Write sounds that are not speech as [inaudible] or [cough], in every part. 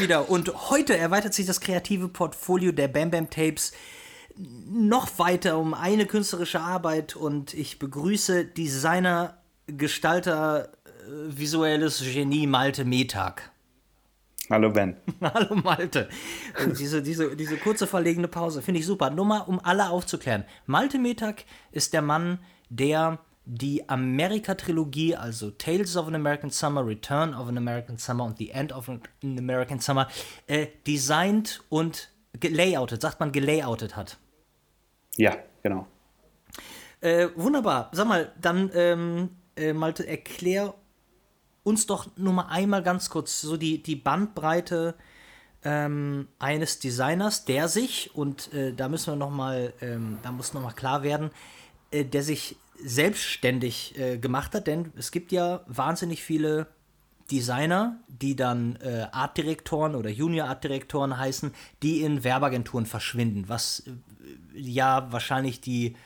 wieder. Und heute erweitert sich das kreative Portfolio der Bam Bam Tapes noch weiter um eine künstlerische Arbeit und ich begrüße Designer, Gestalter, äh, visuelles Genie Malte Metag. Hallo Ben. [laughs] Hallo Malte. Äh, diese, diese, diese kurze verlegene Pause finde ich super. Nur mal, um alle aufzuklären. Malte Metag ist der Mann, der die Amerika-Trilogie, also Tales of an American Summer, Return of an American Summer und The End of an American Summer, äh, designt und gelayoutet, sagt man gelayoutet hat. Ja, genau. Äh, wunderbar. Sag mal, dann, ähm, äh, Malte, erklär uns doch nur mal einmal ganz kurz so die, die Bandbreite ähm, eines Designers, der sich, und äh, da müssen wir noch mal, ähm, da muss noch mal klar werden, äh, der sich selbstständig äh, gemacht hat, denn es gibt ja wahnsinnig viele Designer, die dann äh, Artdirektoren oder Junior Artdirektoren heißen, die in Werbeagenturen verschwinden, was äh, ja wahrscheinlich die,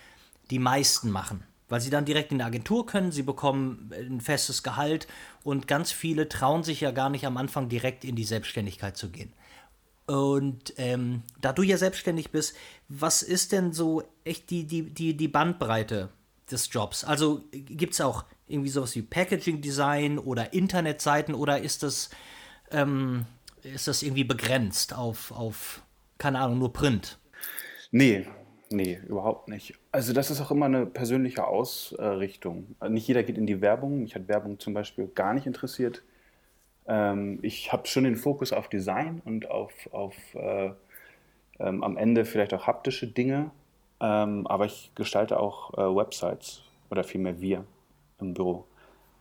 die meisten machen. Weil sie dann direkt in die Agentur können, sie bekommen ein festes Gehalt und ganz viele trauen sich ja gar nicht am Anfang direkt in die Selbstständigkeit zu gehen. Und ähm, da du ja selbstständig bist, was ist denn so echt die, die, die, die Bandbreite des Jobs? Also gibt es auch irgendwie sowas wie Packaging Design oder Internetseiten oder ist das, ähm, ist das irgendwie begrenzt auf, auf, keine Ahnung, nur Print? Nee, nee, überhaupt nicht. Also das ist auch immer eine persönliche Ausrichtung. Nicht jeder geht in die Werbung. Mich hat Werbung zum Beispiel gar nicht interessiert. Ähm, ich habe schon den Fokus auf Design und auf, auf äh, ähm, am Ende vielleicht auch haptische Dinge. Ähm, aber ich gestalte auch äh, Websites oder vielmehr wir im Büro.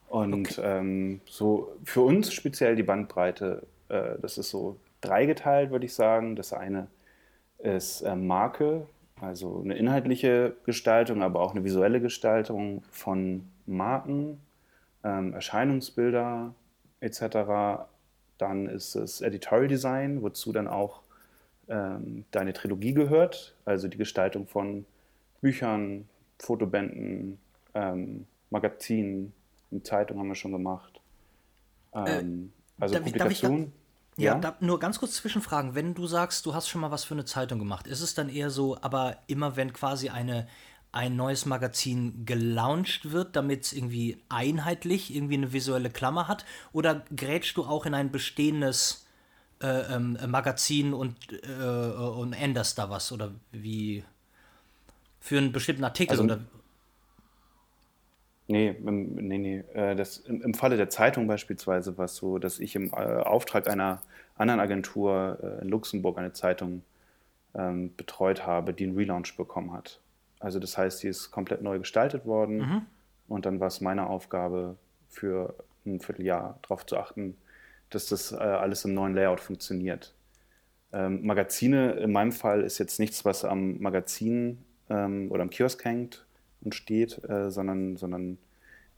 Und okay. ähm, so für uns speziell die Bandbreite, äh, das ist so dreigeteilt, würde ich sagen. Das eine ist äh, Marke, also eine inhaltliche Gestaltung, aber auch eine visuelle Gestaltung von Marken, ähm, Erscheinungsbilder etc. Dann ist es Editorial Design, wozu dann auch ähm, deine Trilogie gehört, also die Gestaltung von Büchern, Fotobänden, ähm, Magazinen, Zeitungen haben wir schon gemacht. Äh, ähm, äh, also Publikationen. Ja, ja? Da, nur ganz kurz zwischenfragen. Wenn du sagst, du hast schon mal was für eine Zeitung gemacht, ist es dann eher so, aber immer wenn quasi eine, ein neues Magazin gelauncht wird, damit es irgendwie einheitlich irgendwie eine visuelle Klammer hat? Oder grätschst du auch in ein bestehendes äh, ähm, Magazin und, äh, und änderst da was? Oder wie? Für einen bestimmten Artikel? Also, oder? Nee, nee, nee. Äh, das, im, im Falle der Zeitung beispielsweise war es so, dass ich im äh, Auftrag einer anderen Agentur äh, in Luxemburg eine Zeitung ähm, betreut habe, die einen Relaunch bekommen hat. Also das heißt, sie ist komplett neu gestaltet worden mhm. und dann war es meine Aufgabe für ein Vierteljahr darauf zu achten, dass das äh, alles im neuen Layout funktioniert. Ähm, Magazine in meinem Fall ist jetzt nichts, was am Magazin ähm, oder am Kiosk hängt, und steht, äh, sondern, sondern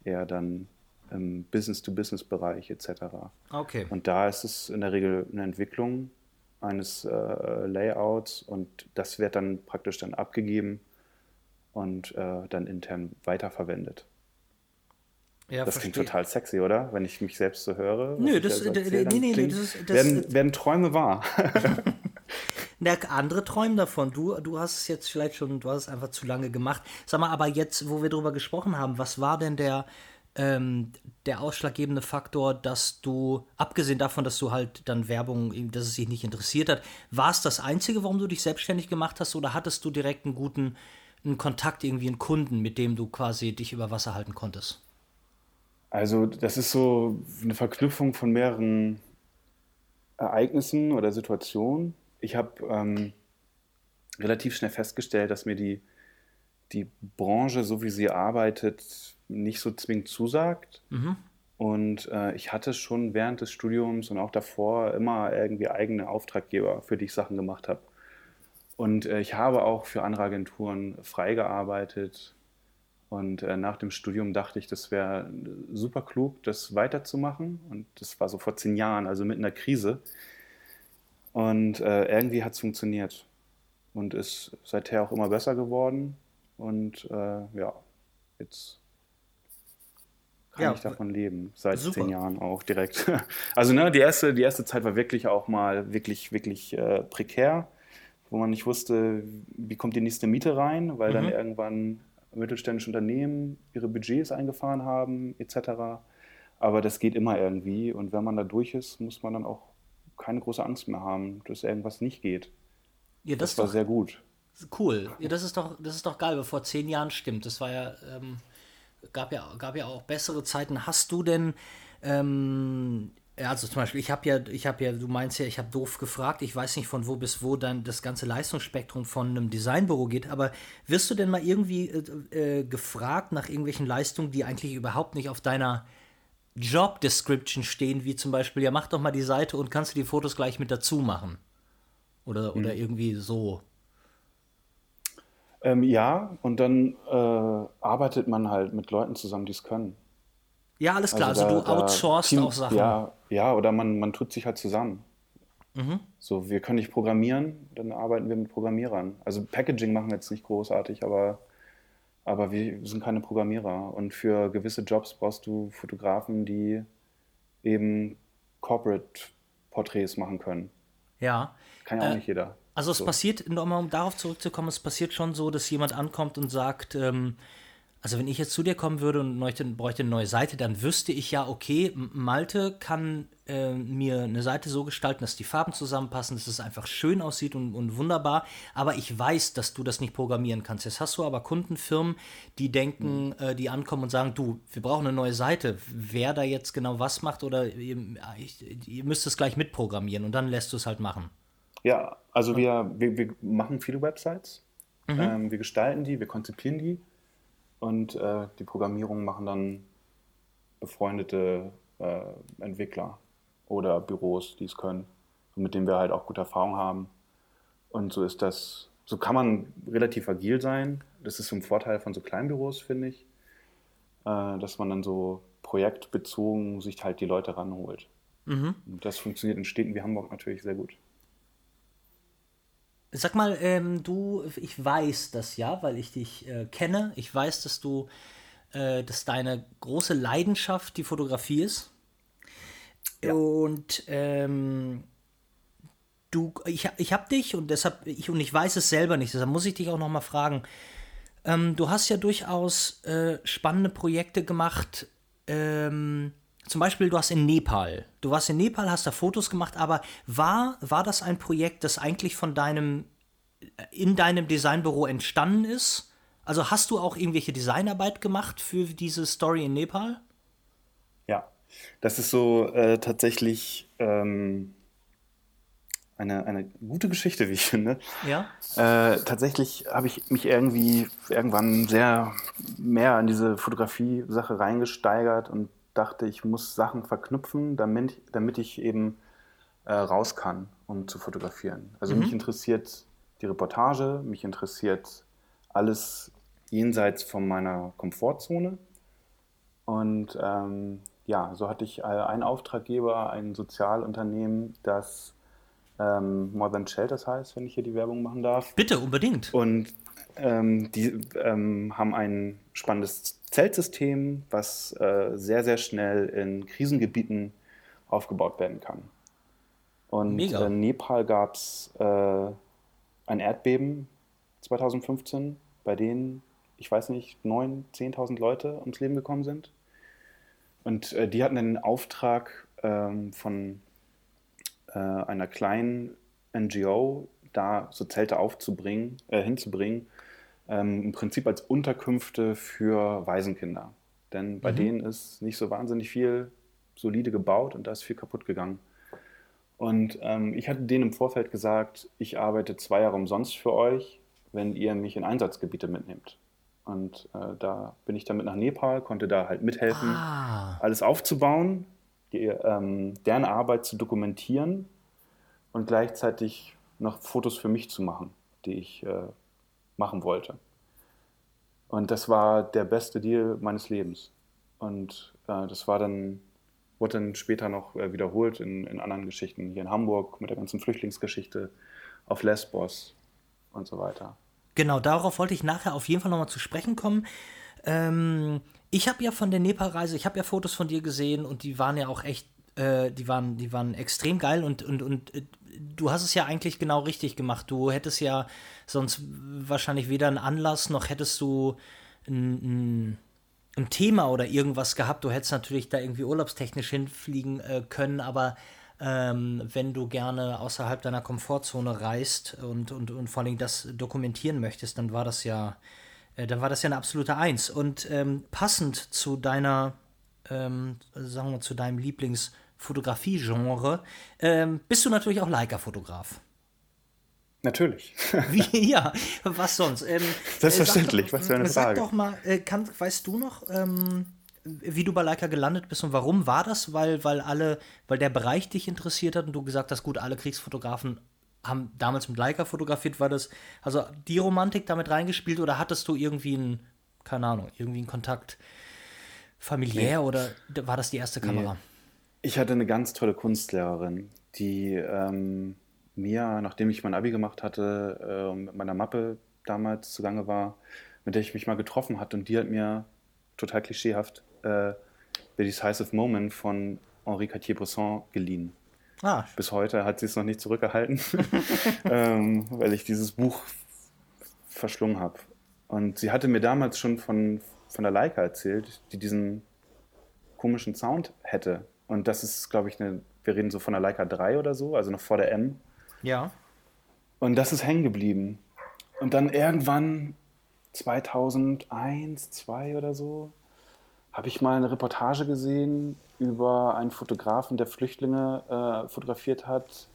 eher dann im Business-to-Business-Bereich etc. Okay. Und da ist es in der Regel eine Entwicklung eines äh, Layouts und das wird dann praktisch dann abgegeben und äh, dann intern weiterverwendet. Ja, das verstehe. klingt total sexy, oder? Wenn ich mich selbst so höre. Nö, das, da so erzähl, nee, nee, nee, das, das werden, werden Träume wahr. [laughs] Na, andere träumen davon. Du, du hast es jetzt vielleicht schon, du hast es einfach zu lange gemacht. Sag mal, aber jetzt, wo wir darüber gesprochen haben, was war denn der, ähm, der ausschlaggebende Faktor, dass du, abgesehen davon, dass du halt dann Werbung, dass es dich nicht interessiert hat, war es das Einzige, warum du dich selbstständig gemacht hast oder hattest du direkt einen guten einen Kontakt, irgendwie einen Kunden, mit dem du quasi dich über Wasser halten konntest? Also das ist so eine Verknüpfung von mehreren Ereignissen oder Situationen ich habe ähm, relativ schnell festgestellt, dass mir die, die Branche, so wie sie arbeitet, nicht so zwingend zusagt. Mhm. Und äh, ich hatte schon während des Studiums und auch davor immer irgendwie eigene Auftraggeber, für die ich Sachen gemacht habe. Und äh, ich habe auch für andere Agenturen freigearbeitet. Und äh, nach dem Studium dachte ich, das wäre super klug, das weiterzumachen. Und das war so vor zehn Jahren, also mit einer Krise. Und äh, irgendwie hat es funktioniert und ist seither auch immer besser geworden. Und äh, ja, jetzt kann Ja, ich davon leben. Seit super. zehn Jahren auch direkt. [laughs] Also ne, die erste, die erste Zeit war wirklich auch mal wirklich, wirklich äh, prekär, wo man nicht wusste, wie kommt die nächste Miete rein, weil Mhm. dann irgendwann mittelständische Unternehmen ihre Budgets eingefahren haben, etc. Aber das geht immer irgendwie und wenn man da durch ist, muss man dann auch keine große Angst mehr haben, dass irgendwas nicht geht. Ja, das, Das war ist sehr gut. doch cool. Ja, das ist doch, das ist doch geil, vor zehn Jahren stimmt. Das war ja, ähm, gab ja, gab ja auch bessere Zeiten. Hast du denn, ähm, ja, also zum Beispiel, ich habe ja, ich habe ja, du meinst ja, ich habe doof gefragt, ich weiß nicht von wo bis wo dann das ganze Leistungsspektrum von einem Designbüro geht, aber wirst du denn mal irgendwie äh, äh, gefragt nach irgendwelchen Leistungen, die eigentlich überhaupt nicht auf deiner Job Description stehen, wie zum Beispiel, ja, mach doch mal die Seite und kannst du die Fotos gleich mit dazu machen? Oder, oder irgendwie so. Ähm, ja, und dann äh, arbeitet man halt mit Leuten zusammen, die es können. Ja, alles klar. Also, da- du da outsourcest Team- auch Sachen. Ja, ja, oder man, man tut sich halt zusammen. Mhm. So, wir können nicht programmieren, dann arbeiten wir mit Programmierern. Also Packaging machen wir jetzt nicht großartig, aber, aber wir sind keine Programmierer. Und für gewisse Jobs brauchst du Fotografen, die eben Corporate-Porträts machen können. Ja. Kann ja auch Äh, nicht jeder. Also es So. passiert, um darauf zurückzukommen, es passiert schon so, dass jemand ankommt und sagt, ähm, also wenn ich jetzt zu dir kommen würde und bräuchte, bräuchte eine neue Seite, dann wüsste ich ja, okay, Malte kann äh, mir eine Seite so gestalten, dass die Farben zusammenpassen, dass es einfach schön aussieht und, und wunderbar, aber ich weiß, dass du das nicht programmieren kannst. Jetzt hast du aber Kundenfirmen, die denken, äh, die ankommen und sagen, du, wir brauchen eine neue Seite. Wer da jetzt genau was macht oder ihr, ich, ihr müsst es gleich mitprogrammieren und dann lässt du es halt machen. Ja, also wir, wir, wir machen viele Websites. Mhm. Ähm, wir gestalten die, wir konzipieren die und äh, die Programmierung machen dann befreundete äh, Entwickler oder Büros, die es können mit denen wir halt auch gute Erfahrung haben. Und so ist das, so kann man relativ agil sein. Das ist so ein Vorteil von so kleinen Büros, finde ich, äh, dass man dann so projektbezogen sich halt die Leute ranholt. Mhm. Und das funktioniert in Städten wie Hamburg natürlich sehr gut. Sag mal, ähm, du, ich weiß das ja, weil ich dich äh, kenne. Ich weiß, dass du, äh, dass deine große Leidenschaft die Fotografie ist. Und ähm, du, ich, ich habe dich und deshalb, ich, und ich weiß es selber nicht, deshalb muss ich dich auch noch mal fragen. Ähm, du hast ja durchaus äh, spannende Projekte gemacht. Ähm, zum Beispiel, du hast in Nepal. Du warst in Nepal, hast da Fotos gemacht, aber war, war das ein Projekt, das eigentlich von deinem, in deinem Designbüro entstanden ist? Also hast du auch irgendwelche Designarbeit gemacht für diese Story in Nepal? Ja, das ist so äh, tatsächlich ähm, eine, eine gute Geschichte, wie ich finde. Ja. Äh, tatsächlich habe ich mich irgendwie irgendwann sehr mehr in diese Fotografie-Sache reingesteigert und dachte, ich muss Sachen verknüpfen, damit, damit ich eben äh, raus kann, um zu fotografieren. Also mich interessiert die Reportage, mich interessiert alles jenseits von meiner Komfortzone. Und ähm, ja, so hatte ich äh, einen Auftraggeber, ein Sozialunternehmen, das ähm, More Than Shelters heißt, wenn ich hier die Werbung machen darf. Bitte, unbedingt. Und ähm, die ähm, haben ein spannendes Zeltsystem, was äh, sehr, sehr schnell in Krisengebieten aufgebaut werden kann. Und Mega. in Nepal gab es äh, ein Erdbeben 2015, bei denen, ich weiß nicht, 9.000, 10.000 Leute ums Leben gekommen sind. Und äh, die hatten den Auftrag ähm, von äh, einer kleinen NGO, da so Zelte aufzubringen, äh, hinzubringen, ähm, im Prinzip als Unterkünfte für Waisenkinder. Denn bei denen ist nicht so wahnsinnig viel solide gebaut und da ist viel kaputt gegangen. Und ähm, ich hatte denen im Vorfeld gesagt, ich arbeite zwei Jahre umsonst für euch, wenn ihr mich in Einsatzgebiete mitnehmt. Und äh, da bin ich damit nach Nepal, konnte da halt mithelfen, Ah, alles aufzubauen, die, ähm, deren Arbeit zu dokumentieren und gleichzeitig noch Fotos für mich zu machen, die ich äh, machen wollte. Und das war der beste Deal meines Lebens. Und äh, das war dann, wurde dann später noch äh, wiederholt in, in anderen Geschichten, hier in Hamburg mit der ganzen Flüchtlingsgeschichte, auf Lesbos und so weiter. genau, darauf wollte ich nachher auf jeden Fall nochmal zu sprechen kommen. Ähm, ich habe ja von der Nepal-Reise, ich habe ja Fotos von dir gesehen und die waren ja auch echt, äh, die waren, die waren extrem geil und, und, und äh, du hast es ja eigentlich genau richtig gemacht. Du hättest ja sonst wahrscheinlich weder einen Anlass noch hättest du ein, ein, Thema oder irgendwas gehabt. Du hättest natürlich da irgendwie urlaubstechnisch hinfliegen äh, können, aber ähm, wenn du gerne außerhalb deiner Komfortzone reist und, und, und vor allem das dokumentieren möchtest, dann war das ja, äh, dann war das ja eine absolute Eins. Und ähm, passend zu deiner, ähm, sagen wir, zu deinem Lieblingsfotografie-Genre, ähm, bist du natürlich auch Leica-Fotograf. Natürlich. [laughs] [laughs] Wie, ja, was sonst? Ähm, Selbstverständlich, was für eine Frage. Sag doch mal, äh, kann, weißt du noch, ähm, wie du bei Leica gelandet bist und warum war das? Weil, weil alle, weil der Bereich dich interessiert hat und du gesagt hast, gut, alle Kriegsfotografen haben damals mit Leica fotografiert, war das, also die Romantik damit reingespielt oder hattest du irgendwie einen, keine Ahnung, irgendwie einen Kontakt familiär nee. oder war das die erste Kamera? Nee. Ich hatte eine ganz tolle Kunstlehrerin, die ähm, mir, nachdem ich mein Abi gemacht hatte, äh, mit meiner Mappe damals zugange war, mit der ich mich mal getroffen hatte und die hat mir total klischeehaft äh, The Decisive Moment von Henri Cartier-Bresson geliehen. Ah. Bis heute hat sie es noch nicht zurückgehalten, [laughs] ähm, weil ich dieses Buch verschlungen habe. Und sie hatte mir damals schon von, von der Leica erzählt, die diesen komischen Sound hätte. Und das ist, glaube ich, eine, wir reden so von der Leica 3 oder so, also noch vor der M. Ja. Und das ist hängen geblieben. Und dann irgendwann 2001, 2002 oder so, habe ich mal eine Reportage gesehen über einen Fotografen, der Flüchtlinge äh, fotografiert hat,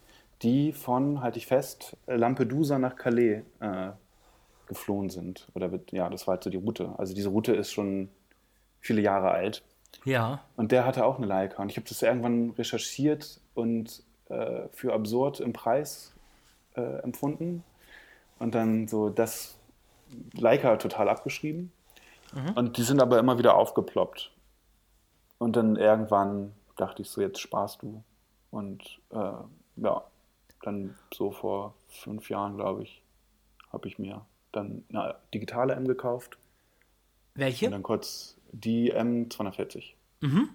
die von, halte ich fest, Lampedusa nach Calais äh, geflohen sind. Oder ja, das war halt so die Route. Also diese Route ist schon viele Jahre alt. Ja. Und der hatte auch eine Leica. Und ich habe das irgendwann recherchiert und äh, für absurd im Preis äh, empfunden. Und dann so das Leica total abgeschrieben. Mhm. Und die sind aber immer wieder aufgeploppt. Und dann irgendwann dachte ich so, jetzt sparst du. Und äh, ja, dann so vor fünf Jahren, glaube ich, habe ich mir dann eine digitale M gekauft. Welche? Und dann kurz die M240. Mhm.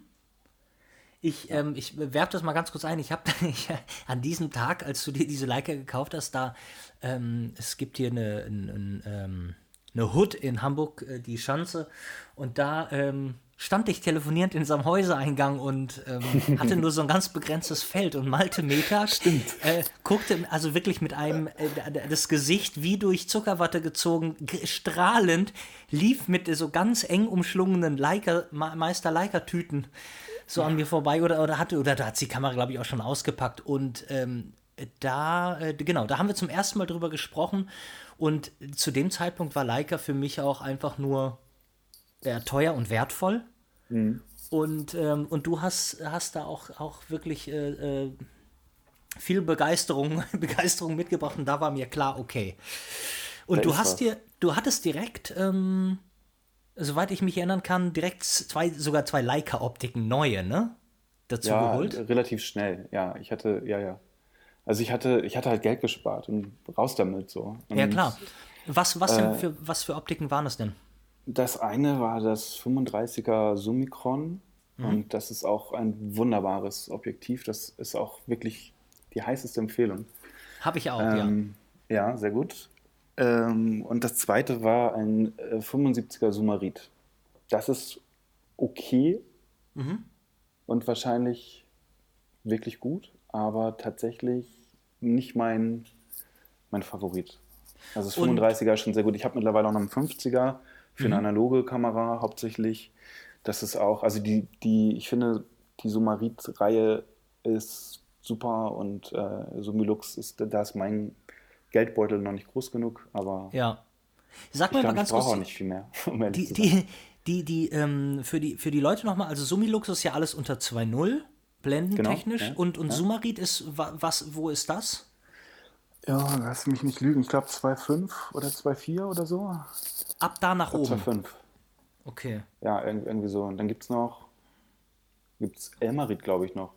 Ich, ähm, ich werfe das mal ganz kurz ein. Ich habe [laughs] an diesem Tag, als du dir diese Leica gekauft hast, da ähm, es gibt hier eine, eine, eine, ähm, eine Hood in Hamburg, äh, die Schanze, und da ähm, stand ich telefonierend in seinem Häusereingang und ähm, [laughs] hatte nur so ein ganz begrenztes Feld und Malte Metag äh, guckte also wirklich mit einem äh, das Gesicht wie durch Zuckerwatte gezogen, strahlend, lief mit so ganz eng umschlungenen Leica, Meister Leica-Tüten so an mir vorbei oder, oder hatte, oder da hat die Kamera, glaube ich, auch schon ausgepackt. Und ähm, da, äh, genau, da haben wir zum ersten Mal drüber gesprochen. Und zu dem Zeitpunkt war Leica für mich auch einfach nur äh, teuer und wertvoll. Mhm. Und, ähm, und du hast, hast da auch, auch wirklich äh, äh viel Begeisterung, [laughs] Begeisterung mitgebracht und da war mir klar, okay. Und du hast dir, du hattest direkt ähm, soweit ich mich erinnern kann, direkt zwei, sogar zwei Leica-Optiken neue, ne? Dazu ja, geholt? relativ schnell, ja. Ich hatte, ja, ja. Also ich hatte, ich hatte halt Geld gespart und raus damit so. Und, ja, klar. Was, was, äh, für, was für Optiken waren es denn? Das eine war das 35er Summicron mhm. und das ist auch ein wunderbares Objektiv. Das ist auch wirklich die heißeste Empfehlung. Habe ich auch, ähm, ja. Ja, sehr gut. Ähm, und das zweite war ein äh, 75er Sumarit. Das ist okay mhm. und wahrscheinlich wirklich gut, aber tatsächlich nicht mein, mein Favorit. Also das 35er ist schon sehr gut. Ich habe mittlerweile auch noch einen 50er für mhm. eine analoge Kamera hauptsächlich. Das ist auch, also die, die ich finde, die Sumarit-Reihe ist super und äh, Sumilux ist, da ist mein Geldbeutel noch nicht groß genug, aber. Ja. Sag mir mal ganz kurz. Ich auch nicht viel mehr. [laughs] Um die, die, die, die, ähm, für, die, für die Leute nochmal, also Sumilux ist ja alles unter 2.0, blendentechnisch. Genau, ja, und und ja. Sumarit ist, was, wo ist das? Ja, lass mich nicht lügen. Ich glaube 2.5 oder 2.4 oder so. Ab da nach oben? 2.5. Okay. Ja, irgendwie so. Und dann gibt es noch, gibt es Elmarit, glaube ich, noch.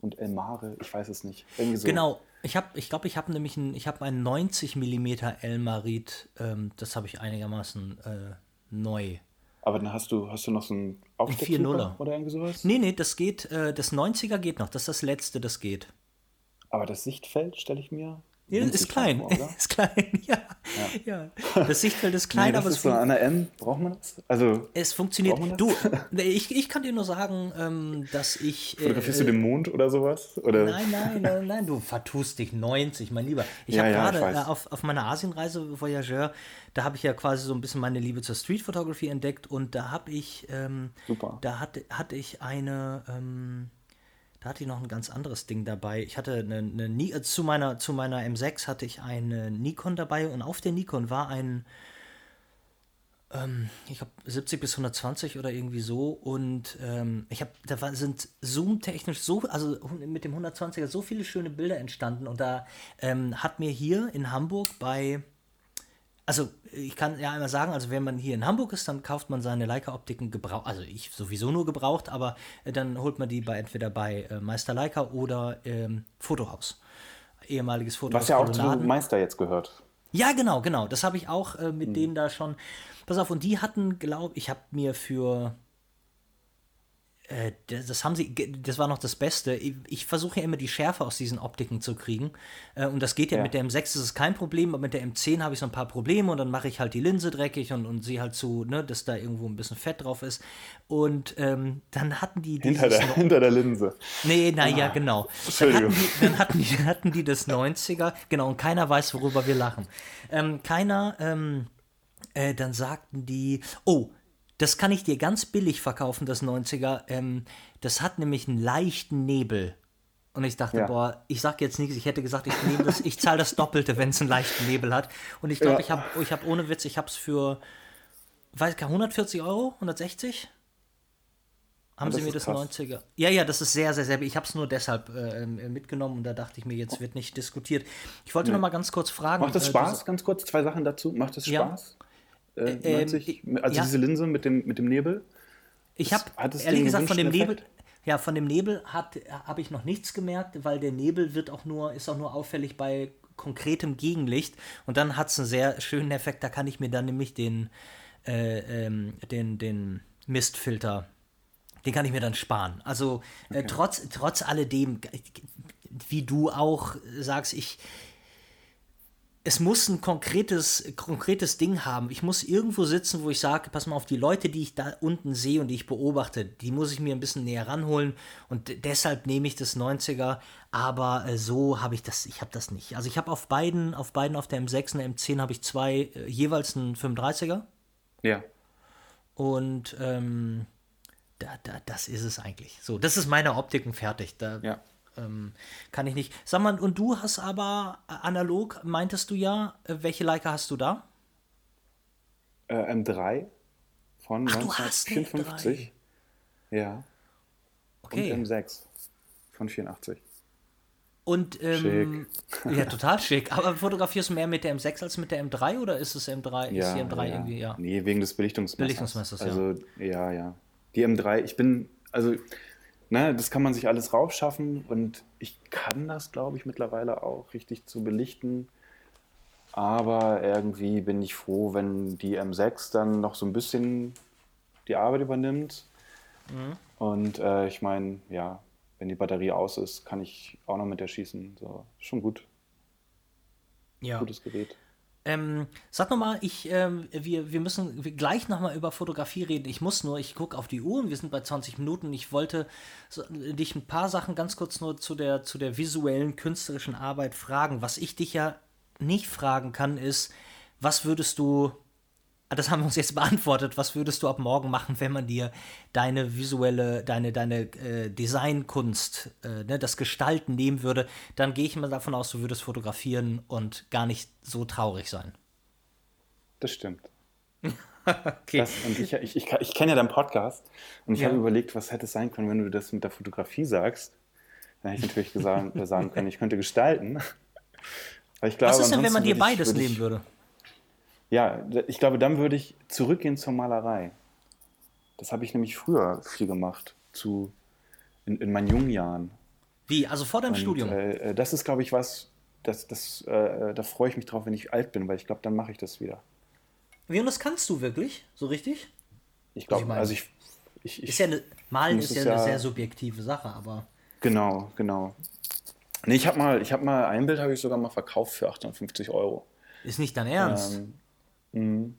Und Elmare, ich weiß es nicht. Irgendwie so. Genau, ich habe, ich glaube, ich habe nämlich ein, ich habe ein 90 mm Elmarit, ähm, das habe ich einigermaßen äh, neu. Aber dann hast du, hast du noch so einen Aufstecktuber oder irgendwie sowas? Nee, nee, das geht, äh, das 90er geht noch, das ist das letzte, das geht. Aber das Sichtfeld stelle ich mir ja, ist klein. Vor, [laughs] ist klein, ja. ja. ja. Das Sichtfeld ist klein, nee, das aber ist es so an der M. Braucht man das? Also, es funktioniert. Du, [laughs] ich, ich kann dir nur sagen, ähm, dass ich. Fotografierst äh, du den Mond oder sowas? Oder? Nein, nein, nein, nein, du vertust dich 90, mein Lieber. Ich ja, habe ja, gerade äh, auf, auf meiner Asienreise Voyageur, da habe ich ja quasi so ein bisschen meine Liebe zur Street Photography entdeckt und da habe ich. Ähm, Super. Da hatte, hatte ich eine. Ähm, da hatte ich noch ein ganz anderes Ding dabei. Ich hatte eine, eine äh, zu meiner zu meiner M6 hatte ich eine Nikon dabei und auf der Nikon war ein ähm, ich glaube 70 bis 120 oder irgendwie so und ähm, ich habe da war, sind zoom technisch so also mit dem 120er so viele schöne Bilder entstanden und da ähm, hat mir hier in Hamburg bei also ich kann ja einmal sagen, also wenn man hier in Hamburg ist, dann kauft man seine Leica-Optiken gebraucht, also ich sowieso nur gebraucht, aber äh, dann holt man die bei entweder bei äh, Meister Leica oder ähm, Fotohaus. Ehemaliges Fotohaus. Was ja auch zu Meister jetzt gehört. Ja, genau, genau. Das habe ich auch äh, mit hm. denen da schon. Pass auf, und die hatten, glaube ich, habe mir für äh, das haben sie, das war noch das Beste. Ich, versuche ja immer die Schärfe aus diesen Optiken zu kriegen. Äh, und das geht ja, ja, mit der M6 ist es kein Problem, aber mit der M10 habe ich so ein paar Probleme und dann mache ich halt die Linse dreckig und, und sehe halt zu, ne, dass da irgendwo ein bisschen Fett drauf ist. Und ähm, dann hatten die. Hinter der, hinter der Linse. Nee, naja, ah, genau. Dann hatten, die, dann hatten, die, hatten die das 90er, genau, und keiner weiß, worüber wir lachen. Ähm, keiner, ähm, äh, dann sagten die, oh, das kann ich dir ganz billig verkaufen, das 90er. Ähm, das hat nämlich einen leichten Nebel. Und ich dachte, ja. boah, ich sag jetzt nichts, ich hätte gesagt, ich nehme das, ich zahle das Doppelte, wenn es einen leichten Nebel hat. Und ich glaube, ja. ich habe ich hab ohne Witz, ich habe es für, weiß ich, 140 Euro, 160? Haben sie mir das krass. 90er? Ja, ja, das ist sehr, sehr, sehr. Ich habe es nur deshalb äh, mitgenommen und da dachte ich mir, jetzt wird nicht diskutiert. Ich wollte nee. noch mal ganz kurz fragen. Macht das äh, Spaß? Äh, ganz kurz, zwei Sachen dazu. Macht das Spaß? Ja. Äh, ähm, also ja. diese Linse mit dem, mit dem Nebel? Ich habe ehrlich gesagt von dem Nebel, ja, von dem Nebel habe ich noch nichts gemerkt, weil der Nebel wird auch nur, ist auch nur auffällig bei konkretem Gegenlicht und dann hat es einen sehr schönen Effekt, da kann ich mir dann nämlich den, äh, ähm, den, den Mistfilter, den kann ich mir dann sparen. Also äh, okay. trotz, trotz alledem, wie du auch sagst, ich, es muss ein konkretes, konkretes Ding haben. Ich muss irgendwo sitzen, wo ich sage, pass mal auf, die Leute, die ich da unten sehe und die ich beobachte, die muss ich mir ein bisschen näher ranholen und deshalb nehme ich das 90er, aber äh, so habe ich das, ich habe das nicht. Also ich habe auf beiden, auf beiden, auf der M6 und der M10 habe ich zwei, äh, jeweils einen 35er. Ja. Und ähm, da, da, das ist es eigentlich. So, das ist meine Optiken fertig. Da, ja. Ähm, kann ich nicht. Sag mal, und du hast aber äh, analog, meintest du ja, äh, welche Leica hast du da? Äh, M3 von Ach, 1954. Ja. Okay. Und M6 von 84. Und ähm, schick. [laughs] ja, total [laughs] schick. Aber fotografierst du mehr mit der M6 als mit der M3 oder ist es M3? Ja, ist die M3 ja. irgendwie, ja. Nee, wegen des Belichtungsmessers. Belichtungsmessers, also, ja. ja, ja. Die M3, ich bin, also ne, das kann man sich alles raufschaffen und ich kann das, glaube ich, mittlerweile auch richtig zu belichten. Aber irgendwie bin ich froh, wenn die M6 dann noch so ein bisschen die Arbeit übernimmt. Mhm. Und äh, ich meine, ja, wenn die Batterie aus ist, kann ich auch noch mit der schießen. So, schon gut. Ja. Gutes Gerät. Ähm, sag nochmal, ich, ähm, wir, wir müssen gleich nochmal über Fotografie reden. Ich muss nur, ich gucke auf die Uhr und wir sind bei 20 Minuten. Ich wollte so, dich ein paar Sachen ganz kurz nur zu der, zu der visuellen, künstlerischen Arbeit fragen. Was ich dich ja nicht fragen kann, ist, was würdest du das haben wir uns jetzt beantwortet. Was würdest du ab morgen machen, wenn man dir deine visuelle, deine, deine äh, Designkunst, äh, ne, das Gestalten nehmen würde? Dann gehe ich mal davon aus, du würdest fotografieren und gar nicht so traurig sein. Das stimmt. [laughs] okay. Das, und ich, ich, ich, ich kenne ja deinen Podcast und ich ja. habe überlegt, was hätte es sein können, wenn du das mit der Fotografie sagst. Dann hätte ich natürlich gesagt, [laughs] sagen können, ich könnte gestalten. Glaube, was ist denn, wenn man dir beides nehmen würde? Ja, ich glaube, dann würde ich zurückgehen zur Malerei. Das habe ich nämlich früher viel gemacht, zu, in, in meinen jungen Jahren. Wie? Also vor deinem Und, Studium? Äh, äh, das ist, glaube ich, was, das, das, äh, da freue ich mich drauf, wenn ich alt bin, weil ich glaube, dann mache ich das wieder. Wie, und das kannst du wirklich? So richtig? Ich glaube, meine- also ich, ich, ich Ist ja eine, Malen ist ja eine ja- sehr subjektive Sache, aber Genau, genau. Nee, ich habe mal, ich habe mal ein Bild habe ich sogar mal verkauft für 850 Euro. ist nicht dein Ernst. Ähm, mhm.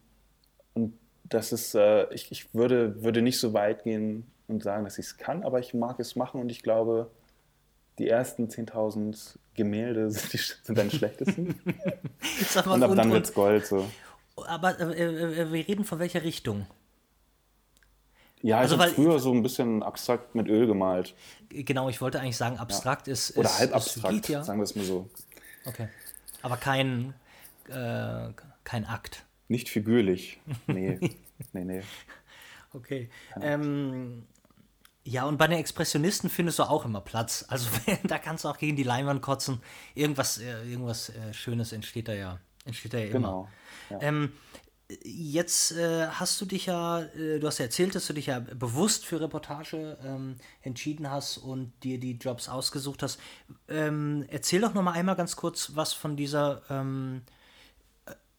und das ist, äh, ich, ich würde, würde nicht so weit gehen und sagen, dass ich es kann, aber ich mag es machen und ich glaube, die ersten 10.000 Gemälde [laughs] sind, die, sind dann die schlechtesten. Mal, und ab und, dann und, wird es Gold. So. aber äh, äh, wir reden von welcher Richtung? Ja, ich Also, habe weil- früher so ein bisschen abstrakt mit Öl gemalt. Genau, ich wollte eigentlich sagen, abstrakt ist, Oder ist, halb ist, abstrakt, ja. sagen wir es mal so. Okay. Aber kein, äh, kein Akt. Nicht figürlich. [laughs] Nee, nee, nee. Okay. Ähm, ja, und bei den Expressionisten findest du auch immer Platz. Also [laughs] da kannst du auch gegen die Leinwand kotzen. Irgendwas, äh, irgendwas äh, Schönes entsteht da ja, entsteht da ja immer. Genau. Ja. Ähm, jetzt äh, hast du dich ja, äh, du hast ja erzählt, dass du dich ja bewusst für Reportage ähm, entschieden hast und dir die Jobs ausgesucht hast. Ähm, erzähl doch noch mal einmal ganz kurz was von dieser ähm, äh,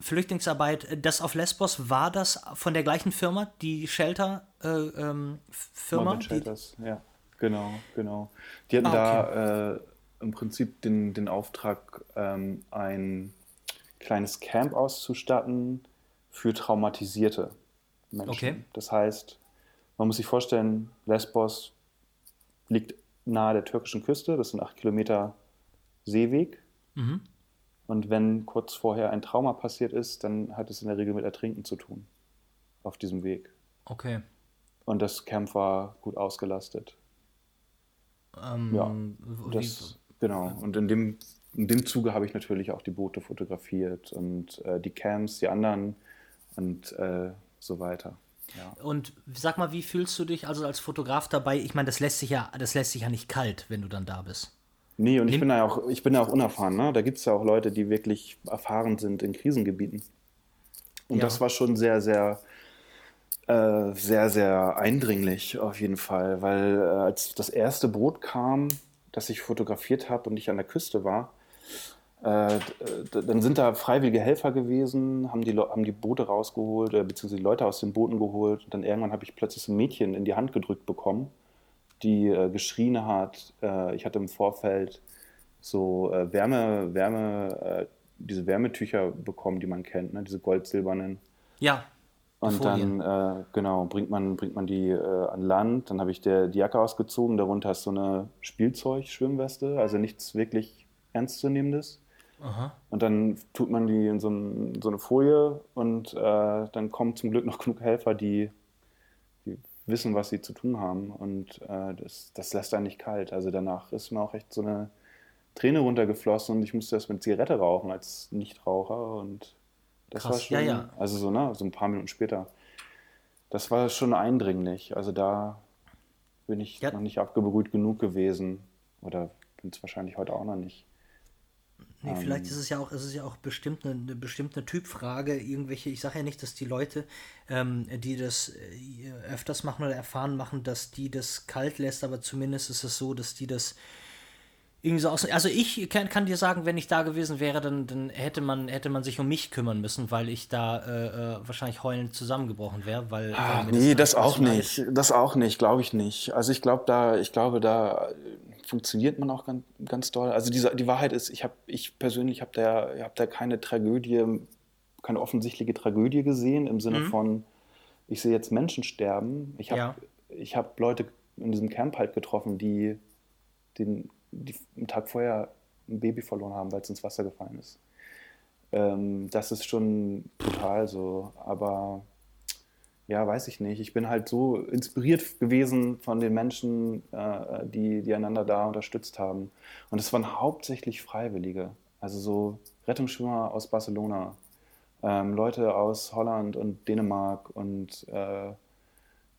Flüchtlingsarbeit. Das auf Lesbos, war das von der gleichen Firma, die Shelter äh, ähm, Firma? Morbid Die, Shelters, ja, genau, genau. Die hatten Ah, da äh, im Prinzip den, den Auftrag, ähm, ein kleines Camp auszustatten für traumatisierte Menschen. Okay. Das heißt, man muss sich vorstellen, Lesbos liegt nahe der türkischen Küste, das sind acht Kilometer Seeweg. Mhm. Und wenn kurz vorher ein Trauma passiert ist, dann hat es in der Regel mit Ertrinken zu tun auf diesem Weg. okay. Und das Camp war gut ausgelastet. Ähm, Ja, wie- Das, genau. Und in dem, in dem Zuge habe ich natürlich auch die Boote fotografiert und äh, die Camps, die anderen und äh, so weiter. Ja. Und sag mal, wie fühlst du dich also als Fotograf dabei? Ich meine, das lässt sich ja, das lässt sich ja nicht kalt, wenn du dann da bist. Nee, und ich bin ja auch, ich bin ja auch unerfahren. Ne? Da gibt es ja auch Leute, die wirklich erfahren sind in Krisengebieten. Und Ja. das war schon sehr, sehr, äh, sehr, sehr eindringlich auf jeden Fall, weil äh, als das erste Boot kam, das ich fotografiert habe und ich an der Küste war, äh, d- dann sind da freiwillige Helfer gewesen, haben die, haben die Boote rausgeholt, äh, beziehungsweise die Leute aus den Booten geholt. Und dann irgendwann habe ich plötzlich ein Mädchen in die Hand gedrückt bekommen, die äh, geschrien hat. Äh, ich hatte im Vorfeld so äh, Wärme, Wärme, äh, diese Wärmetücher bekommen, die man kennt, ne? diese gold-silbernen. Ja. Und Folien. dann, äh, genau, bringt man, bringt man die äh, an Land. Dann habe ich der, die Jacke ausgezogen. Darunter ist so eine Spielzeug-Schwimmweste, also nichts wirklich Ernstzunehmendes. Aha. Und dann tut man die in so, ein, so eine Folie und dann kommen zum Glück noch genug Helfer, die wissen, was sie zu tun haben. Und äh, das, das lässt einen nicht kalt. Also danach ist mir auch echt so eine Träne runtergeflossen und ich musste das mit Zigarette rauchen als Nichtraucher. Und das war Krass, schon, ja, ja. also so, ne, so ein paar Minuten später. Das war schon eindringlich. Also da bin ich Ja. noch nicht abgebrüht genug gewesen. Oder bin es wahrscheinlich heute auch noch nicht. Nee, vielleicht ist es ja auch, es ist ja auch bestimmt eine, eine bestimmte Typfrage, irgendwelche, ich sage ja nicht, dass die Leute, ähm, die das äh, öfters machen oder erfahren machen, dass die das kalt lässt, aber zumindest ist es so, dass die das irgendwie so aus. Also ich kann, kann dir sagen, wenn ich da gewesen wäre, dann, dann hätte man, hätte man sich um mich kümmern müssen, weil ich da äh, äh, wahrscheinlich heulend zusammengebrochen wäre, weil, Ah, weil mir nee, das alles auch nicht. Das auch nicht, glaube ich nicht. Also ich glaube da, ich glaube da äh, funktioniert man auch ganz, ganz doll. Also diese, die Wahrheit ist, ich habe, ich persönlich habe da, hab da keine Tragödie, keine offensichtliche Tragödie gesehen im Sinne von, ich sehe jetzt Menschen sterben. Ich habe, Ja. ich habe Leute in diesem Camp halt getroffen, die, den, die einen Tag vorher ein Baby verloren haben, weil es ins Wasser gefallen ist. Ähm, das ist schon brutal so, aber ja, weiß ich nicht. Ich bin halt so inspiriert gewesen von den Menschen, äh, die, die einander da unterstützt haben. Und es waren hauptsächlich Freiwillige. Also so Rettungsschwimmer aus Barcelona, ähm, Leute aus Holland und Dänemark und äh,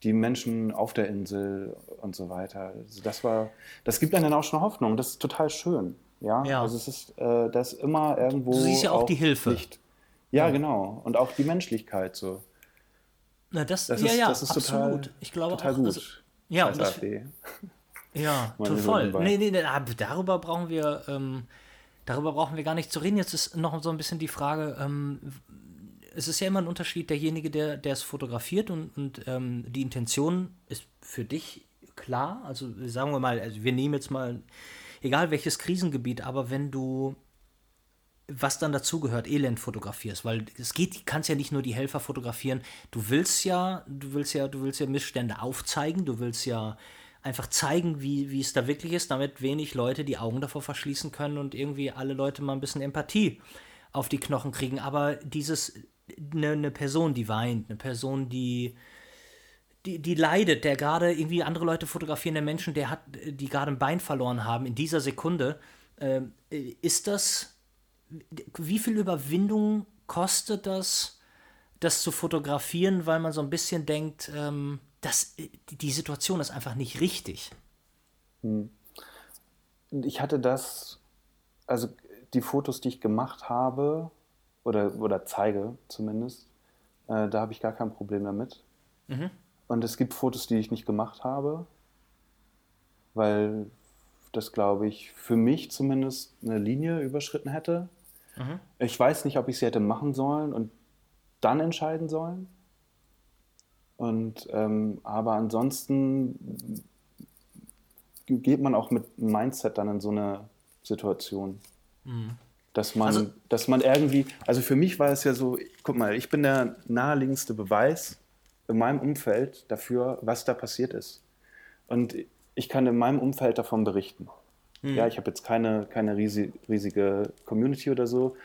die Menschen auf der Insel und so weiter. Also das war, das gibt einem dann auch schon Hoffnung. Das ist total schön. Ja, Ja. also es ist, äh, da ist immer irgendwo. Du siehst ja auch die Hilfe. Licht. Ja, genau. Und auch die Menschlichkeit so. Na, das, Das ja, ist, ja, das ist absolut. total, ich glaube total auch, gut. also- ja, und das-. Ja, [laughs] nebenbei. Nee, nee, nee, aber darüber brauchen wir, ähm, darüber brauchen wir gar nicht zu reden. Jetzt ist noch so ein bisschen die Frage, ähm, es ist ja immer ein Unterschied, derjenige, der, der es fotografiert und, und ähm, die Intention ist für dich klar. Also sagen wir mal, also wir nehmen jetzt mal, egal welches Krisengebiet, aber wenn du was dann dazugehört, Elend fotografierst, weil es geht, du kannst ja nicht nur die Helfer fotografieren, du willst ja, du willst ja, du willst ja Missstände aufzeigen, du willst ja einfach zeigen, wie, wie es da wirklich ist, damit wenig Leute die Augen davor verschließen können und irgendwie alle Leute mal ein bisschen Empathie auf die Knochen kriegen. Aber dieses, eine, eine Person, die weint, eine Person, die, die, die leidet, der gerade irgendwie andere Leute fotografieren, der Menschen, der hat, die gerade ein Bein verloren haben, in dieser Sekunde, äh, ist das, wie viel Überwindung kostet das, das zu fotografieren, weil man so ein bisschen denkt, ähm, das, die Situation ist einfach nicht richtig. Hm. Ich hatte das, also die Fotos, die ich gemacht habe, oder, oder zeige zumindest, äh, da habe ich gar kein Problem damit. Mhm. Und es gibt Fotos, die ich nicht gemacht habe, weil das, glaube ich, für mich zumindest eine Linie überschritten hätte. Mhm. Ich weiß nicht, ob ich sie hätte machen sollen und dann entscheiden sollen. Und, ähm, aber ansonsten geht man auch mit Mindset dann in so eine Situation. Mhm. Dass man, also, dass man irgendwie, also für mich war es ja so, guck mal, ich bin der naheliegendste Beweis in meinem Umfeld dafür, was da passiert ist. Und ich kann in meinem Umfeld davon berichten. Mhm. Ja, ich habe jetzt keine, keine riesige Community oder so,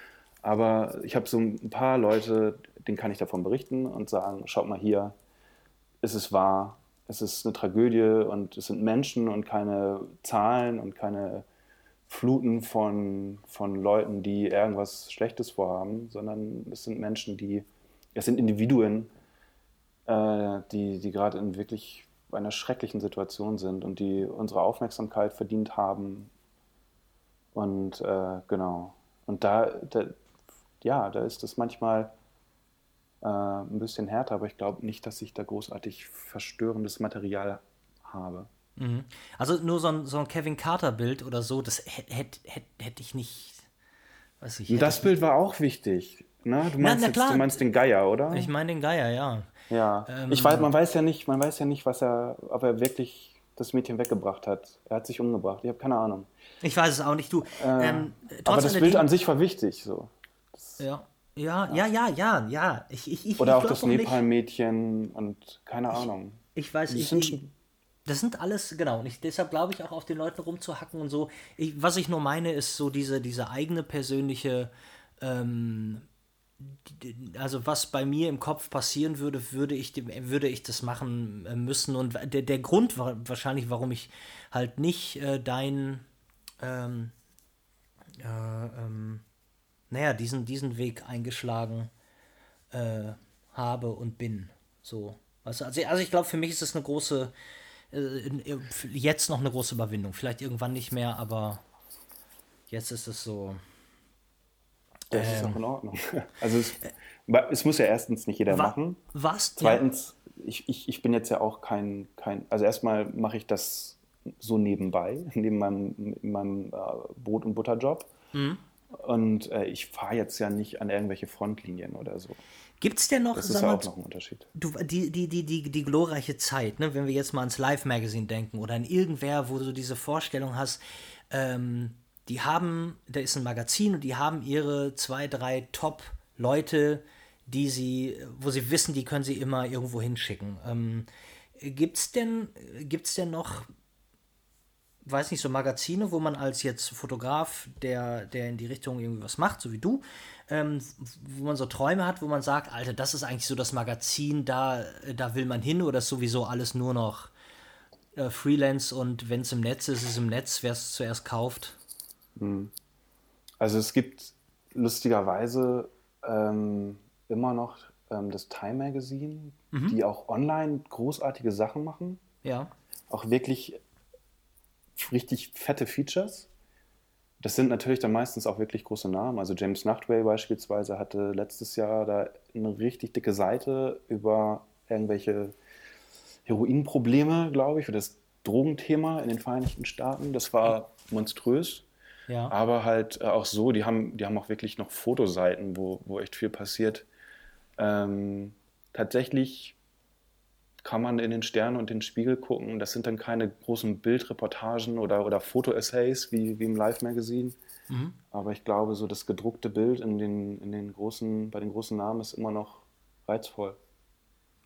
aber ich habe so ein paar Leute, denen kann ich davon berichten und sagen, schaut mal hier, ist es wahr, es ist eine Tragödie und es sind Menschen und keine Zahlen und keine Fluten von, von Leuten, die irgendwas Schlechtes vorhaben, sondern es sind Menschen, die, es sind Individuen, äh, die, die gerade in wirklich einer schrecklichen Situation sind und die unsere Aufmerksamkeit verdient haben. Und äh, genau. Und da, da, ja, da ist es manchmal äh, ein bisschen härter, aber ich glaube nicht, dass ich da großartig verstörendes Material habe. Mhm. Also nur so ein, so ein Kevin Carter-Bild oder so, das hätte hätt, hätt, hätt ich nicht. Weiß ich, das Bild war auch wichtig. Ne? Du, meinst na, na jetzt, du meinst den Geier, oder? Ich meine den Geier, ja. Ja. Ähm, ich weiß, man weiß ja nicht, man weiß ja nicht, was er, ob er wirklich das Mädchen weggebracht hat. Er hat sich umgebracht. Ich habe keine Ahnung. Ich weiß es auch nicht. Du. Äh, ähm, aber das Bild an sich war wichtig. So. Das, ja. Ja, ja, ja, ja, ja. Ich, ich, ich, Oder auch das Nepal-Mädchen und keine Ahnung. Ich, weiß, ich, ich, das sind alles, genau, und deshalb glaube ich auch auf den Leuten rumzuhacken und so. Ich, was ich nur meine, ist so diese, diese eigene persönliche, ähm, also was bei mir im Kopf passieren würde, würde ich, würde ich das machen äh, müssen. Und der, der Grund war wahrscheinlich, warum ich halt nicht äh, dein, ähm, äh, ähm, naja, diesen, diesen Weg eingeschlagen äh, habe und bin. So. Also, also ich glaube, für mich ist das eine große, äh, jetzt noch eine große Überwindung. Vielleicht irgendwann nicht mehr, aber jetzt ist es so. Das ähm, ist auch in Ordnung. [laughs] Also es, es, muss ja erstens nicht jeder wa machen. Was? Zweitens, ich, ich, ich bin jetzt ja auch kein, kein also erstmal mache ich das so nebenbei, [laughs] neben meinem, meinem äh, Brot- und Butterjob. Mhm. Und äh, ich fahre jetzt ja nicht an irgendwelche Frontlinien oder so. Gibt es denn noch, das ist ja auch noch ein Unterschied. Du, die, die, die, die, die glorreiche Zeit, ne? wenn wir jetzt mal ans Live-Magazine denken oder in irgendwer, wo du diese Vorstellung hast, ähm, die haben, da ist ein Magazin und die haben ihre zwei, drei Top-Leute, die sie, wo sie wissen, die können sie immer irgendwo hinschicken. Ähm, gibt's denn, gibt's denn noch weiß nicht, so Magazine, wo man als jetzt Fotograf, der, der in die Richtung irgendwie was macht, so wie du, ähm, wo man so Träume hat, wo man sagt, Alter, das ist eigentlich so das Magazin, da, da will man hin oder ist sowieso alles nur noch äh, Freelance und wenn es im Netz ist, ist es im Netz, wer es zuerst kauft? Hm. Also es gibt lustigerweise ähm, immer noch ähm, das Time Magazine, mhm. die auch online großartige Sachen machen. Ja. Auch wirklich richtig fette Features. Das sind natürlich dann meistens auch wirklich große Namen. Also James Nachtway beispielsweise hatte letztes Jahr da eine richtig dicke Seite über irgendwelche Heroinprobleme, glaube ich, oder das Drogenthema in den Vereinigten Staaten. Das war monströs. Ja. Aber halt äh, auch so, die haben, die haben auch wirklich noch Fotoseiten, wo, wo echt viel passiert. Ähm, tatsächlich kann man in den Stern und den Spiegel gucken. Das sind dann keine großen Bildreportagen oder, oder Fotoessays wie, wie im Live-Magazin. Mhm. Aber ich glaube, so das gedruckte Bild in den, in den großen, bei den großen Namen ist immer noch reizvoll.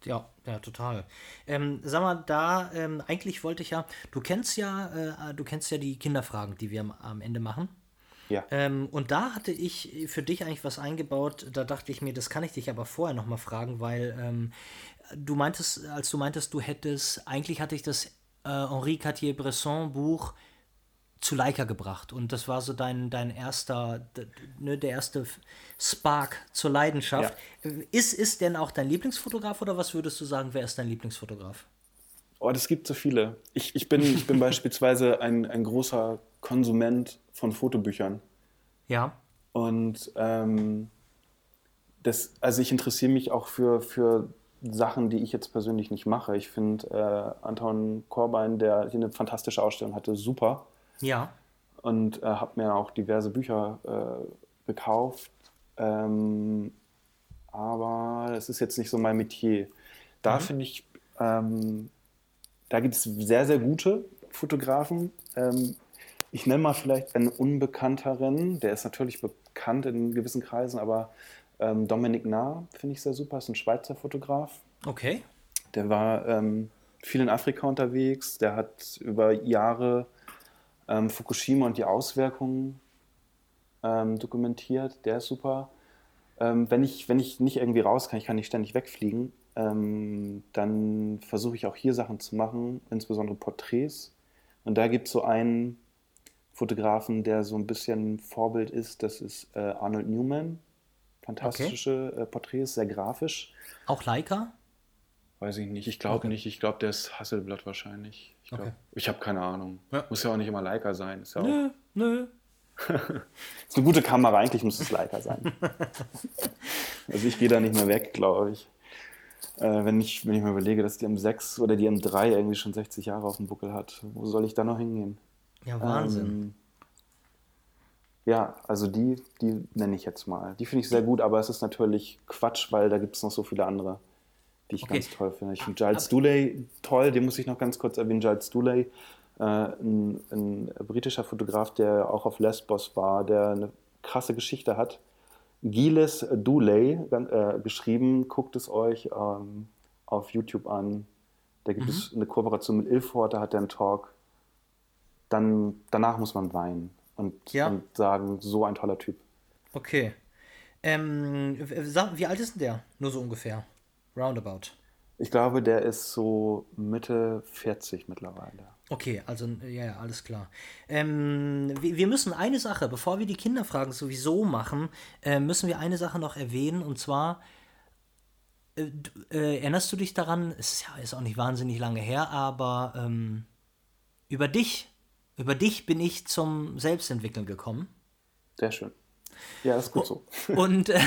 Ja, ja, total. Ähm, sag mal, da, ähm, eigentlich wollte ich ja, du kennst ja, äh, du kennst ja die Kinderfragen, die wir am, am Ende machen. Ja. Ähm, und da hatte ich für dich eigentlich was eingebaut, da dachte ich mir, das kann ich dich aber vorher nochmal fragen, weil ähm, du meintest, als du meintest, du hättest, eigentlich hatte ich das äh, Henri Cartier-Bresson Buch zu Leica gebracht und das war so dein, dein erster, ne, der erste Spark zur Leidenschaft. Ja. Ist, ist denn auch dein Lieblingsfotograf oder was würdest du sagen, wer ist dein Lieblingsfotograf? Oh, das gibt so viele. Ich, ich bin, ich bin [laughs] beispielsweise ein, ein großer Konsument von Fotobüchern. Ja. Und ähm, das, also ich interessiere mich auch für, für Sachen, die ich jetzt persönlich nicht mache. Ich finde äh, Anton Korbein, der hier eine fantastische Ausstellung hatte, super. Ja. Und äh, habe mir auch diverse Bücher äh, gekauft. Ähm, aber es ist jetzt nicht so mein Metier. Da mhm. finde ich, ähm, da gibt es sehr, sehr gute Fotografen. Ähm, ich nenne mal vielleicht einen unbekannteren, der ist natürlich bekannt in gewissen Kreisen, aber ähm, Dominik Nahr finde ich sehr super, ist ein Schweizer Fotograf. Okay. Der war ähm, viel in Afrika unterwegs, der hat über Jahre ähm, Fukushima und die Auswirkungen ähm, dokumentiert. Der ist super. Ähm, wenn, ich, wenn ich nicht irgendwie raus kann, ich kann nicht ständig wegfliegen, ähm, dann versuche ich auch hier Sachen zu machen, insbesondere Porträts. Und da gibt es so einen Fotografen, der so ein bisschen Vorbild ist. Das ist äh, Arnold Newman. Fantastische okay. äh, Porträts, sehr grafisch. Auch Leica? Weiß ich nicht. Ich glaube okay. nicht. Ich glaube, der ist Hasselblatt wahrscheinlich. Ich, okay. ich habe keine Ahnung. Ja. Muss ja auch nicht immer Leica sein. Ist ja nö, nö. [laughs] ist eine gute Kamera. Eigentlich muss es Leica sein. [laughs] also ich gehe da nicht mehr weg, glaube ich. Äh, wenn, ich. Wenn ich mir überlege, dass die M6 oder die M3 irgendwie schon 60 Jahre auf dem Buckel hat, wo soll ich da noch hingehen? Ja, Wahnsinn. Ähm, ja, also die, die nenne ich jetzt mal. Die finde ich sehr gut, aber es ist natürlich Quatsch, weil da gibt es noch so viele andere die ich okay. ganz toll finde. Ich finde Giles Dooley toll, den muss ich noch ganz kurz erwähnen. Giles Dooley, äh, ein, ein, britischer Fotograf, der auch auf Lesbos war, der eine krasse Geschichte hat. Giles Dooley äh, geschrieben, guckt es euch ähm, auf YouTube an. Da gibt mhm. es eine Kooperation mit Ilford, da hat er einen Talk. Dann, danach muss man weinen und, ja. und sagen, so ein toller Typ. Okay. Ähm, wie alt ist denn der? Nur so ungefähr. Roundabout. Ich glaube, der ist so Mitte 40 mittlerweile. Okay, also ja, ja alles klar. Ähm, wir, wir, müssen eine Sache, bevor wir die Kinderfragen sowieso machen, äh, müssen wir eine Sache noch erwähnen und zwar äh, äh, erinnerst du dich daran? Es ist ja ist auch nicht wahnsinnig lange her, aber ähm, über dich, über dich bin ich zum Selbstentwickeln gekommen. Sehr schön. Ja, ist gut so. Und äh,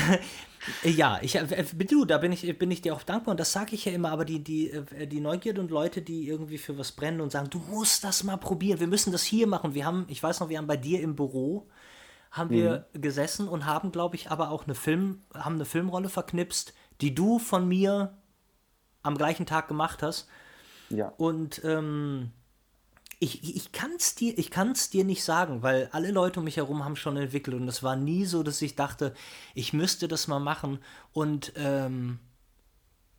ja, ich, äh, du, da bin ich, bin ich dir auch dankbar und das sage ich ja immer, aber die, die, äh, die Neugierde und Leute, die irgendwie für was brennen und sagen, du musst das mal probieren, wir müssen das hier machen. Wir haben, ich weiß noch, wir haben bei dir im Büro, haben wir mhm. gesessen und haben, glaube ich, aber auch eine Film, haben eine Filmrolle verknipst, die du von mir am gleichen Tag gemacht hast. Ja. Und ähm, ich, ich kann es dir, dir nicht sagen, weil alle Leute um mich herum haben schon entwickelt und es war nie so, dass ich dachte, ich müsste das mal machen. Und ähm,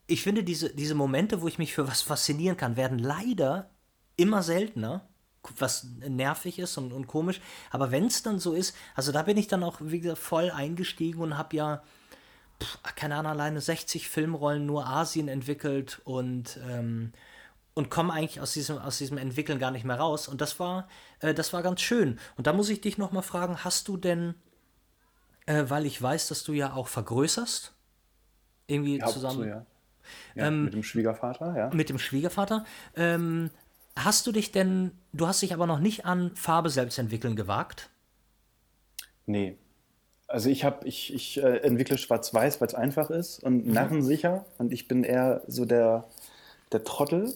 ich finde, diese, diese Momente, wo ich mich für was faszinieren kann, werden leider immer seltener, was nervig ist und, und komisch. Aber wenn es dann so ist, also da bin ich dann auch wieder voll eingestiegen und habe ja, pff, keine Ahnung, alleine 60 Filmrollen nur Asien entwickelt und ähm, und komme eigentlich aus diesem, aus diesem Entwickeln gar nicht mehr raus. Und das war, äh, das war ganz schön. Und da muss ich dich nochmal fragen, hast du denn, äh, weil ich weiß, dass du ja auch vergrößerst, irgendwie ja, zusammen. So, ja. Ja, ähm, mit dem Schwiegervater, ja. Mit dem Schwiegervater. Ähm, hast du dich denn, du hast dich aber noch nicht an Farbe selbst entwickeln gewagt? Nee. Also ich habe, ich, ich äh, entwickle Schwarz-Weiß, weil es einfach ist und mhm. narrensicher. Und ich bin eher so der, der Trottel,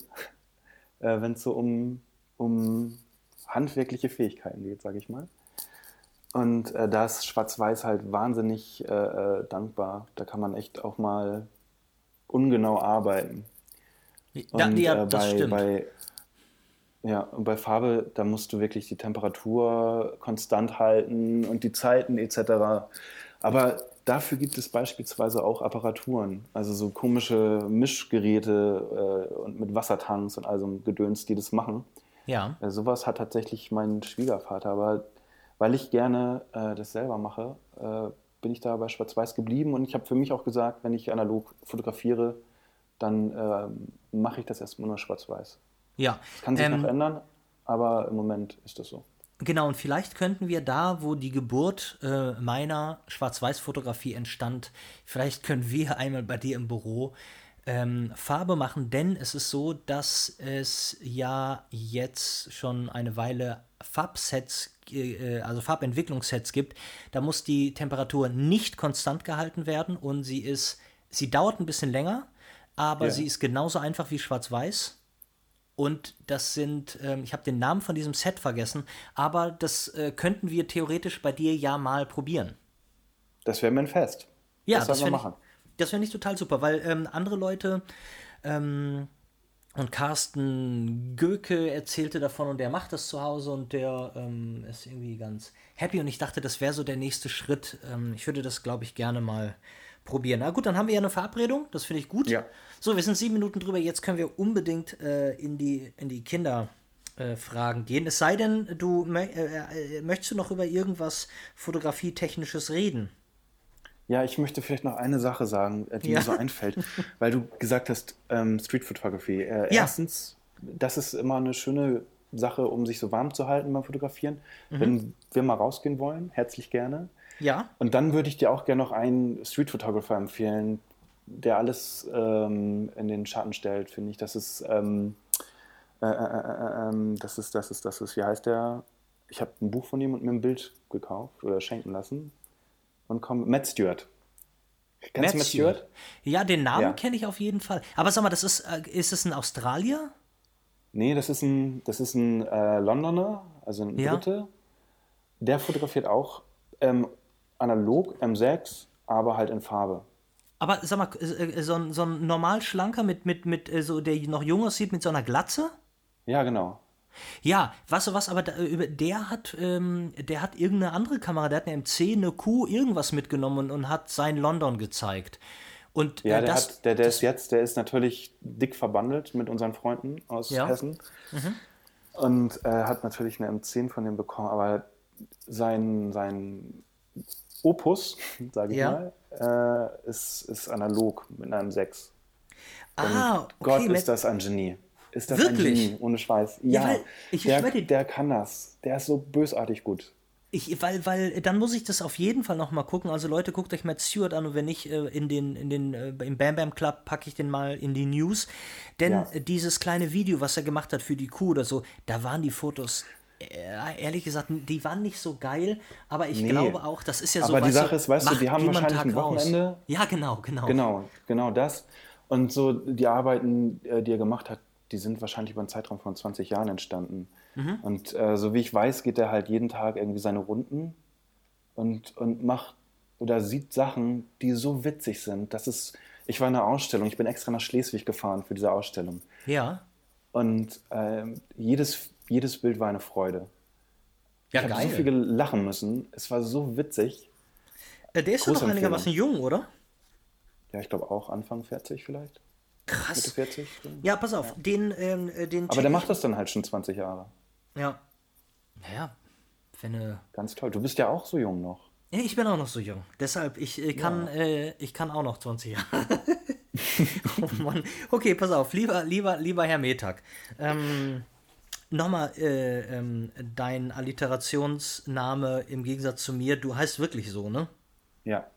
äh, wenn es so um, um handwerkliche Fähigkeiten geht, sage ich mal. Und äh, da ist Schwarz-Weiß halt wahnsinnig äh, äh, dankbar. Da kann man echt auch mal ungenau arbeiten. Da, Und ja, äh, das bei, stimmt. bei, ja, und bei Farbe, da musst du wirklich die Temperatur konstant halten und die Zeiten etc. Aber dafür gibt es beispielsweise auch Apparaturen, also so komische Mischgeräte äh, und mit Wassertanks und all so einem Gedöns, die das machen. ja. Äh, sowas hat tatsächlich mein Schwiegervater, aber weil ich gerne äh, das selber mache, äh, bin ich da bei Schwarz-Weiß geblieben und ich habe für mich auch gesagt, wenn ich analog fotografiere, dann ähm, mache ich das erstmal nur Schwarz-Weiß. Ja. Das kann sich Ähm, noch ändern, aber im Moment ist das so. Genau, und vielleicht könnten wir da, wo die Geburt äh, meiner Schwarz-Weiß-Fotografie entstand, vielleicht können wir [laughs] einmal bei dir im Büro ähm, Farbe machen, denn es ist so, dass es ja jetzt schon eine Weile Farbsets, äh, also Farbentwicklungssets gibt. Da muss die Temperatur nicht konstant gehalten werden und sie ist, sie dauert ein bisschen länger, aber Ja. sie ist genauso einfach wie Schwarz-Weiß. Und das sind, ähm, ich habe den Namen von diesem Set vergessen, aber das äh, könnten wir theoretisch bei dir ja mal probieren. Das wäre mir ein Fest. Ja, das das wir machen. ich, das fänd ich total super, weil ähm, andere Leute ähm, und Carsten Göke erzählte davon und der macht das zu Hause und der ähm, ist irgendwie ganz happy und ich dachte, das wäre so der nächste Schritt. Ähm, ich würde das, glaube ich, gerne mal probieren. Na gut, dann haben wir ja eine Verabredung, das finde ich gut. Ja. So, wir sind sieben Minuten drüber, jetzt können wir unbedingt äh, in die, in die Kinder. äh, Fragen gehen. Es sei denn, du äh, äh, möchtest du noch über irgendwas Fotografietechnisches reden? Ja, ich möchte vielleicht noch eine Sache sagen, äh, die Ja. mir so einfällt, [laughs] weil du gesagt hast, ähm, Street Photography. Äh, Ja. Erstens, das ist immer eine schöne Sache, um sich so warm zu halten beim Fotografieren. Mhm. Wenn wir mal rausgehen wollen, herzlich gerne. Ja. Und dann würde ich dir auch gerne noch einen Street Photographer empfehlen, der alles ähm, in den Schatten stellt, finde ich. Das ist, ähm, äh, äh, äh, ähm, das ist, das ist, das ist, wie heißt der? Ich habe ein Buch von ihm und mir ein Bild gekauft oder schenken lassen. Und komm, Matt Stewart. Kennst du Matt Stewart? Ja, den Namen Ja. kenne ich auf jeden Fall. Aber sag mal, das ist, äh, ist es ein Australier? Nee, das ist ein, das ist ein äh, Londoner, also ein Ja. Brite. Der fotografiert auch ähm, analog M6, aber halt in Farbe. Aber sag mal, äh, äh, so ein, so ein normal schlanker mit, mit, mit äh, so, der noch jung aussieht, mit so einer Glatze? Ja, genau. Ja, weißt du was, aber da, über- der hat, ähm, der hat irgendeine andere Kamera, der hat eine MC, eine Q, irgendwas mitgenommen und, und hat sein London gezeigt. Und Ja, äh, der, das, hat, der, der das, ist jetzt, der ist natürlich dick verbandelt mit unseren Freunden aus Ja. Mhm. Hessen. Und äh, hat natürlich eine M10 von dem bekommen, aber sein, sein Opus, sage ich Ja. mal, äh, ist, ist analog mit einer M6. ah, okay, Gott, ist das ein Genie. Ist das Wirklich? ein Genie, ohne Scheiß. Ja, Ja, ich der, schwör dir- der kann das. Der ist so bösartig gut. Ich, weil, weil, dann muss ich das auf jeden Fall noch mal gucken. Also Leute, guckt euch Matt Stewart an und wenn nicht, äh, in den, in den, äh, im Bam Bam Club packe ich den mal in die News. Denn Ja. dieses kleine Video, was er gemacht hat für die Kuh oder so, da waren die Fotos, ehrlich gesagt, die waren nicht so geil, aber ich Nee. glaube auch, das ist ja so. Aber die Sache ist, weißt du, die haben wahrscheinlich Tag ein raus. Wochenende. Ja, genau, genau. Genau, genau das. Und so die Arbeiten, äh, die er gemacht hat, die sind wahrscheinlich über einen Zeitraum von 20 Jahren entstanden. Mhm. Und äh, so wie ich weiß, geht er halt jeden Tag irgendwie seine Runden und, und macht oder sieht Sachen, die so witzig sind. Das ist, ich war in einer Ausstellung, ich bin extra nach Schleswig gefahren für diese Ausstellung. Ja. Und ähm, jedes, jedes Bild war eine Freude. Ja, ich habe so viel lachen müssen. Es war so witzig. Äh, der ist ja noch einigermaßen jung, oder? Ja, ich glaube auch Anfang 40 vielleicht. Mitte Krass. 40. Ja, pass auf, den, ähm, äh, den Aber der macht das dann halt schon 20 Jahre. Ja. Naja, wenn äh, Ganz toll. Du bist ja auch so jung noch. Ja, ich bin auch noch so jung. Deshalb, ich äh, kann, äh, ich kann auch noch 20 Jahre. [laughs] oh Mann. Okay, pass auf, lieber, lieber, lieber Herr Metag. Ähm, Nochmal äh, ähm, dein Alliterationsname im Gegensatz zu mir. Du heißt wirklich so, ne? Ja.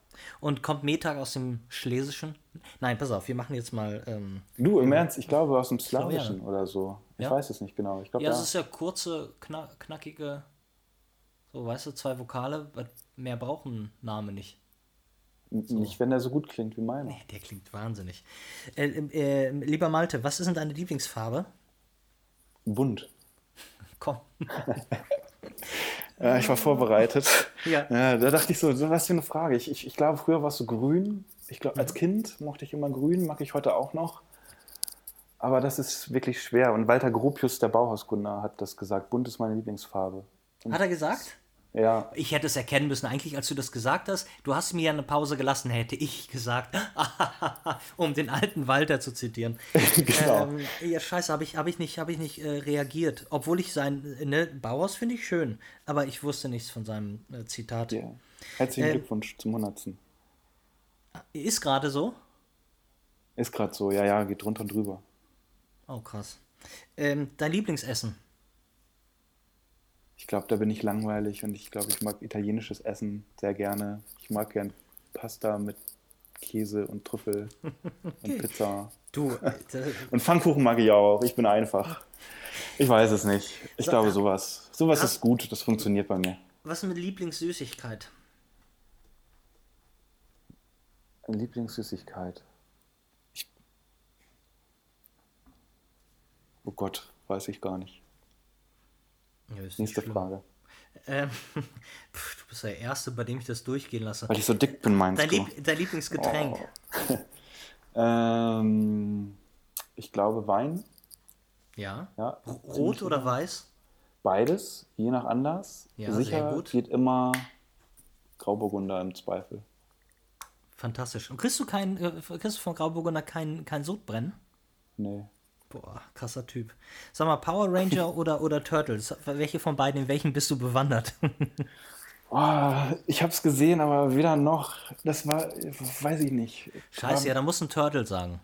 Und kommt Metag aus dem Schlesischen? Nein, pass auf, wir machen jetzt mal. Ähm, Du, im Ernst, ich glaube aus dem glaube, ja. Slawischen oder so. Ich Ja? weiß es nicht genau. Ich glaube, ja, es ist ja kurze, kna knackige, so, weißt du, zwei Vokale. Mehr brauchen Name nicht. N- nicht, wenn der so gut klingt wie meiner. Nee, der klingt wahnsinnig. Äh, äh, lieber Malte, was ist denn deine Lieblingsfarbe? Bunt. [laughs] Komm. Ja, ich war vorbereitet. Ja. ja. Da dachte ich so, was für eine Frage. Ich, ich, ich glaube, früher warst du grün. Ich glaube, als Kind mochte ich immer grün, mag ich heute auch noch. Aber das ist wirklich schwer. Und Walter Gropius, der Bauhausgründer, hat das gesagt. Bunt ist meine Lieblingsfarbe. Und Hat er gesagt? Ja, Ich hätte es erkennen müssen, eigentlich, als du das gesagt hast. Du hast mir ja eine Pause gelassen, hätte ich gesagt, [laughs] um den alten Walter zu zitieren. [laughs] genau. Ähm, ja, scheiße, habe ich, hab ich nicht, hab ich nicht äh, reagiert. Obwohl ich sein, äh, ne, Bauhaus finde ich schön, aber ich wusste nichts von seinem äh, Zitat. ja. Herzlichen Ähm, Glückwunsch zum 100. Ist gerade so? Ist gerade so, ja, ja, geht drunter und drüber. Oh, krass. Ähm, dein Lieblingsessen? Ich glaube, da bin ich langweilig und ich glaube, ich mag italienisches Essen sehr gerne. Ich mag gern Pasta mit Käse und Trüffel und [laughs] Pizza. Du, äh, [laughs] Und Pfannkuchen mag ich auch. Ich bin einfach. Ich weiß es nicht. Ich So, glaube, sowas. Sowas ist gut. Das funktioniert bei mir. was mit Lieblingssüßigkeit? Lieblingssüßigkeit. Ich... Oh Gott, weiß ich gar nicht. Ja, Nächste. Frage. Ähm, [laughs] pf, du bist der Erste, bei dem ich das durchgehen lasse. Weil ich so dick bin, meinst Dein, du? Lieb dein Lieblingsgetränk? Oh. [laughs] Ähm, ich glaube Wein. Ja. Ja, Rot oder sicher. weiß? Beides, je nach Anlass. Ja, Sicher gut. geht immer Grauburgunder im Zweifel. Fantastisch. Und kriegst du kein, äh, kriegst du von Grauburgunder kein, kein Sodbrennen? Nee. Boah, krasser Typ. Sag mal, Power Ranger [laughs] oder, oder Turtles? Welche von beiden, in welchen bist du bewandert? [laughs] Oh, ich habe es gesehen, aber weder noch. Das war, weiß ich nicht. Scheiße, ja, da muss ein Turtle sagen.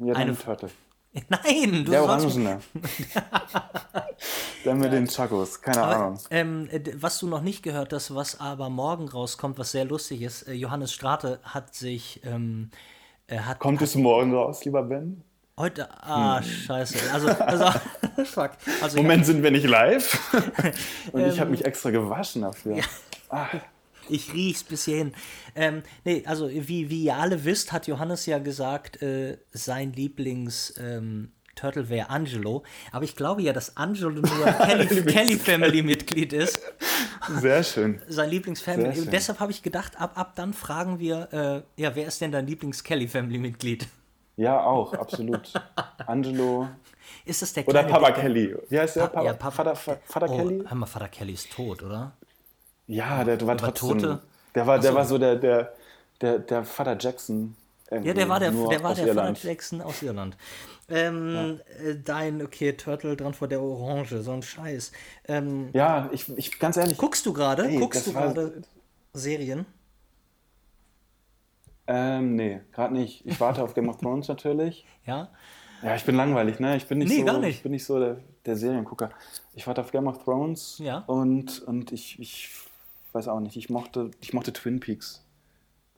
Ja, eine- eine Turtle. [laughs] Nein, du Der Orangene. Der mit den Chakos, keine Ahnung. Ähm, äh, was du noch nicht gehört hast, was aber morgen rauskommt, was sehr lustig ist, äh, Johannes Strate hat sich, ähm, er hat Kommt es morgen raus, lieber Ben? Heute, ah, scheiße, also, also, [laughs] fuck, also, Hm. Moment, sind wir nicht live? [laughs] Und ich Ähm, habe mich extra gewaschen dafür. Ich riech's bis hierhin. Ähm, nee, also wie, wie ihr alle wisst, hat Johannes ja gesagt, äh, sein Lieblings ähm, Turtle wäre Angelo. Aber ich glaube ja, dass Angelo nur ein [laughs] Kelly, Kelly Family Mitglied ist. Sehr schön. Sein Lieblingsfamily. Deshalb habe ich gedacht, ab, ab dann fragen wir, äh, ja, wer ist denn dein Lieblings-Kelly Family Mitglied? Ja, auch, absolut. Angelo [laughs] Ist das der oder Papa? Kelly. Wie heißt der? Pa- Papa, ja, Papa- Vater, Vater Oh, Kelly? hör mal, Vater Kelly ist tot, oder? Ja, der war trotzdem. Tote? Der war, der so. war so der, der, der, der Vater Jackson. Ja, der war der, der, war der Irland. Vater Jackson aus Irland. Ähm, äh, Dein, okay, Turtle dran vor der Orange, so ein Scheiß. Ähm, Ja, ich, ich ganz ehrlich. guckst du gerade? Guckst du gerade Serien? Ähm, nee, gerade nicht. Ich warte auf Game of Thrones natürlich. [laughs] Ja? Ja, ich bin langweilig, ne? Ich bin nicht Nee, so, gar nicht. Ich bin nicht so der, der Seriengucker. Ich warte auf Game of Thrones Ja. und, und ich, ich weiß auch nicht, ich mochte, ich mochte Twin Peaks.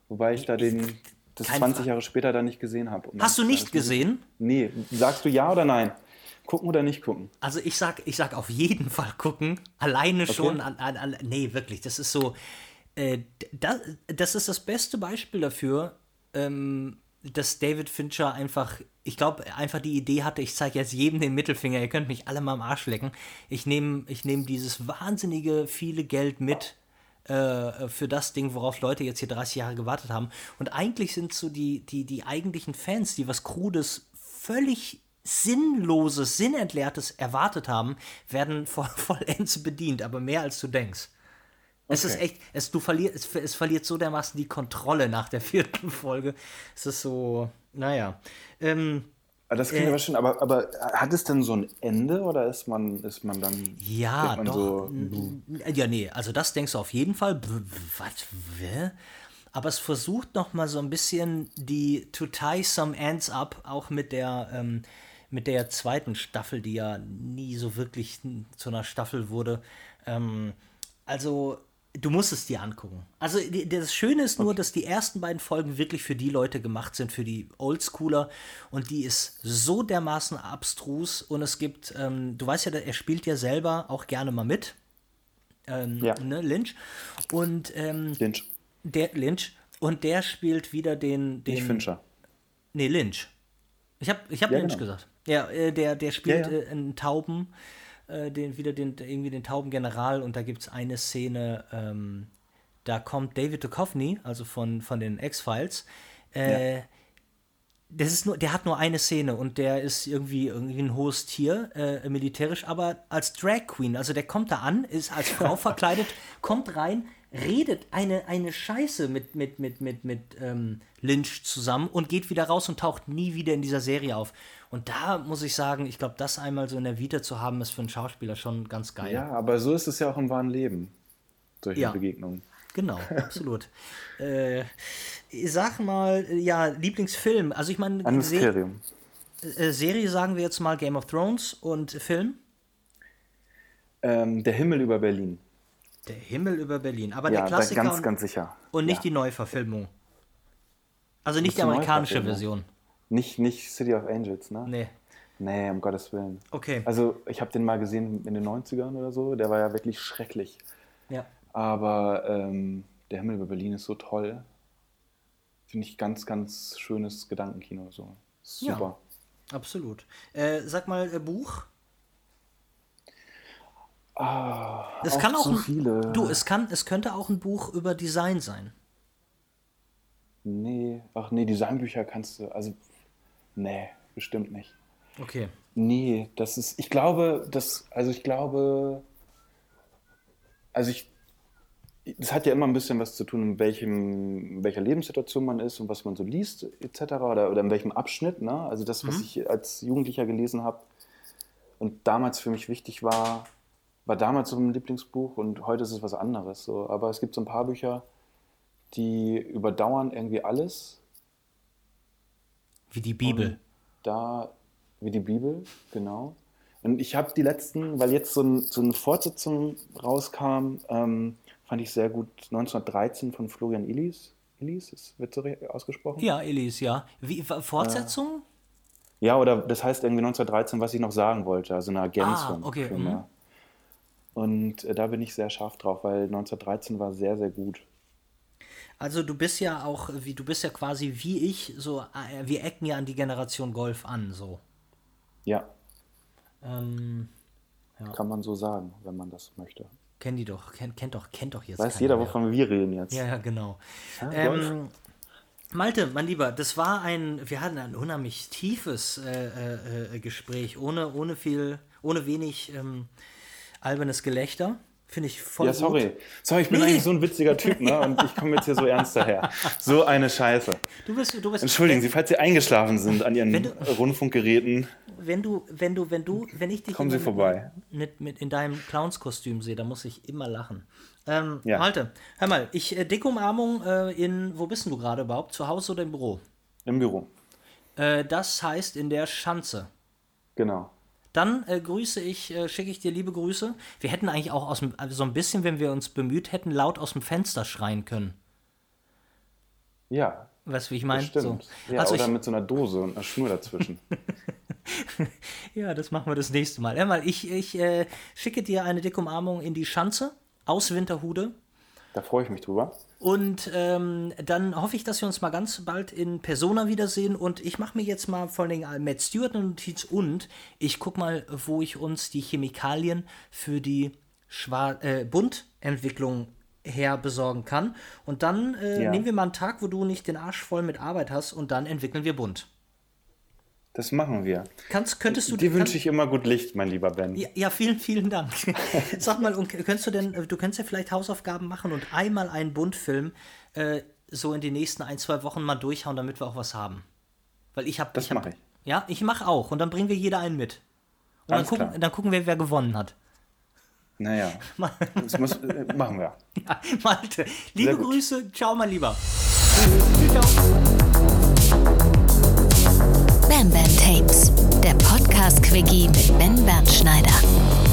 Wobei ich da den das Kein 20 Fall. Jahre später da nicht gesehen habe. Hast du nicht gesehen? Nee. Sagst du ja oder nein? Gucken oder nicht gucken? Also ich sag, ich sag auf jeden Fall gucken. Alleine schon. An, an, an, nee, wirklich. Das ist so. Äh, das, das ist das beste Beispiel dafür, ähm, dass David Fincher einfach, ich glaube, einfach die Idee hatte, ich zeige jetzt jedem den Mittelfinger, ihr könnt mich alle mal am Arsch lecken. Ich nehme ich nehm dieses wahnsinnige viele Geld mit äh, für das Ding, worauf Leute jetzt hier 30 Jahre gewartet haben. Und eigentlich sind so die, die, die eigentlichen Fans, die was Krudes, völlig Sinnloses, Sinnentleertes erwartet haben, werden voll, [laughs] vollends bedient, aber mehr als du denkst. Es ist echt, es, du verlier, es, es verliert so dermaßen die Kontrolle nach der [laughs] vierten Folge. Es ist so, naja. Ähm, Ah, Das klingt Äh, aber schön, aber, aber hat es denn so ein Ende oder ist man, ist man dann. Ja, man doch. So, ja, nee, also das denkst du auf jeden Fall. Was? Aber es versucht noch mal so ein bisschen die to tie some ends up, auch mit der ähm, mit der zweiten Staffel, die ja nie so wirklich zu einer Staffel wurde. Ähm, also du musst es dir angucken. Also das Schöne ist nur, dass die ersten beiden Folgen wirklich für die Leute gemacht sind, für die Oldschooler. Und die ist so dermaßen abstrus. Und es gibt, ähm, du weißt ja, er spielt ja selber auch gerne mal mit. Ähm, Ja. ne, Lynch. Und ähm, Lynch. der Lynch. Und der spielt wieder den. den Nicht Fincher. Nee, Lynch. Ich habe ich hab Ja, Lynch genau. gesagt. Ja, äh, der, der spielt Ja, ja. Äh, einen Tauben. Äh, den, wieder den, irgendwie den tauben General und da gibt es eine Szene, ähm, da kommt David Duchovny, also von, von den X-Files, äh, ja. Das ist nur, der hat nur eine Szene und der ist irgendwie, irgendwie ein hohes Tier, äh, militärisch, aber als Drag Queen. Also der kommt da an, ist als Frau [laughs] verkleidet, kommt rein, redet eine, eine Scheiße mit, mit, mit, mit, mit ähm, Lynch zusammen und geht wieder raus und taucht nie wieder in dieser Serie auf. Und da muss ich sagen, ich glaube, das einmal so in der Vita zu haben, ist für einen Schauspieler schon ganz geil. Ja, aber so ist es ja auch im wahren Leben, solche ja. Begegnungen. Genau, [laughs] absolut. äh, sag mal, ja, Lieblingsfilm. Also ich meine, Se äh, Serie sagen wir jetzt mal Game of Thrones und Film? Ähm, der Himmel über Berlin. Der Himmel über Berlin. Aber ja, der Klassiker. Ganz, und, ganz sicher. Und nicht ja. die Neuverfilmung. Also nicht die amerikanische Version. Nicht, nicht City of Angels, ne? Nee. Nee, um Gottes Willen. Okay. Also ich habe den mal gesehen in den 90ern oder so. Der war ja wirklich schrecklich. Ja. Aber ähm, Der Himmel über Berlin ist so toll. Finde ich ganz, ganz schönes Gedankenkino. So. Super. Ja, absolut. Äh, sag mal, äh, Buch? Ah, es kann auch so ein, viele. Du, es kann, es könnte auch ein Buch über Design sein. Nee, ach nee, Designbücher kannst du, also, nee, bestimmt nicht. Okay. Nee, das ist, ich glaube, das, also ich glaube, also ich, das hat ja immer ein bisschen was zu tun, in, welchem, in welcher Lebenssituation man ist und was man so liest, etc. Oder, oder in welchem Abschnitt. Ne? Also das, was mhm. ich als Jugendlicher gelesen habe und damals für mich wichtig war, war damals so ein Lieblingsbuch und heute ist es was anderes. So. Aber es gibt so ein paar Bücher, die überdauern irgendwie alles. Wie die Bibel. Und da, wie die Bibel, genau. Und ich habe die letzten, weil jetzt so, ein, so eine Fortsetzung rauskam, ähm, fand ich sehr gut, 1913 von Florian Illis. Illis, wird so ausgesprochen? Ja, Illis, ja. Wie, Fortsetzung? Äh, ja, oder das heißt irgendwie 1913, was ich noch sagen wollte, also eine Ergänzung. Ah, okay. Mhm. Und äh, da bin ich sehr scharf drauf, weil 1913 war sehr, sehr gut. Also du bist ja auch, wie du bist ja quasi wie ich, so äh, wir ecken ja an die Generation Golf an, so. Ja. Ähm, ja. Kann man so sagen, wenn man das möchte. Kennt die doch, kennt, kennt doch, kennt doch jetzt. Weiß jeder, mehr. wovon wir reden jetzt. Ja, ja, genau. Ja, ähm, Malte, mein Lieber, das war ein, wir hatten ein unheimlich tiefes äh, äh, äh Gespräch, ohne, ohne viel, ohne wenig ähm, albernes Gelächter. Finde ich voll. Ja, sorry. Gut. Sorry, ich bin nee. eigentlich so ein witziger Typ, ne? Und ich komme jetzt hier so ernst daher. So eine Scheiße. Du bist, du bist, Entschuldigen Sie, falls Sie eingeschlafen sind an Ihren du, Rundfunkgeräten. Wenn du, wenn du, wenn du, wenn ich dich Kommen Sie vorbei. Mit, mit in deinem Clownskostüm sehe, dann muss ich immer lachen. Ähm, ja. Malte, hör mal, ich äh, dicke Umarmung äh, in, wo bist du gerade überhaupt? Zu Hause oder im Büro? Im Büro. Äh, das heißt in der Schanze. Genau. Dann äh, grüße ich, äh, schicke ich dir liebe Grüße. Wir hätten eigentlich auch aus dem, also so ein bisschen, wenn wir uns bemüht hätten, laut aus dem Fenster schreien können. Ja. Weißt du, wie ich meine? So. Ja, also oder ich, mit so einer Dose und einer Schnur dazwischen. [laughs] ja, das machen wir das nächste Mal. Ja, mal, ich, ich äh, schicke dir eine dicke Umarmung in die Schanze aus Winterhude. Da freue ich mich drüber. Und ähm, dann hoffe ich, dass wir uns mal ganz bald in Persona wiedersehen. Und ich mache mir jetzt mal vor allem Matt Stewart eine Notiz und ich gucke mal, wo ich uns die Chemikalien für die Schwar äh, Buntentwicklung her besorgen kann. Und dann äh, ja. nehmen wir mal einen Tag, wo du nicht den Arsch voll mit Arbeit hast und dann entwickeln wir bunt. Das machen wir. Kannst, könntest du Dir wünsche ich immer gut Licht, mein lieber Ben. Ja, ja vielen, vielen Dank. [laughs] Sag mal, und könntest du denn, du könntest ja vielleicht Hausaufgaben machen und einmal einen Buntfilm äh, so in den nächsten ein, zwei Wochen mal durchhauen, damit wir auch was haben. Weil ich habe. Das mache ich. Ja, ich mache auch. Und dann bringen wir jeder einen mit. Und dann gucken, dann gucken, wir, wer gewonnen hat. Naja, [laughs] das muss, äh, machen wir. [laughs] Ja, Malte, liebe Grüße. Ciao, mein Lieber. Ciao. Bam Bam Tapes, der Podcast-Quickie mit Ben Bernschneider.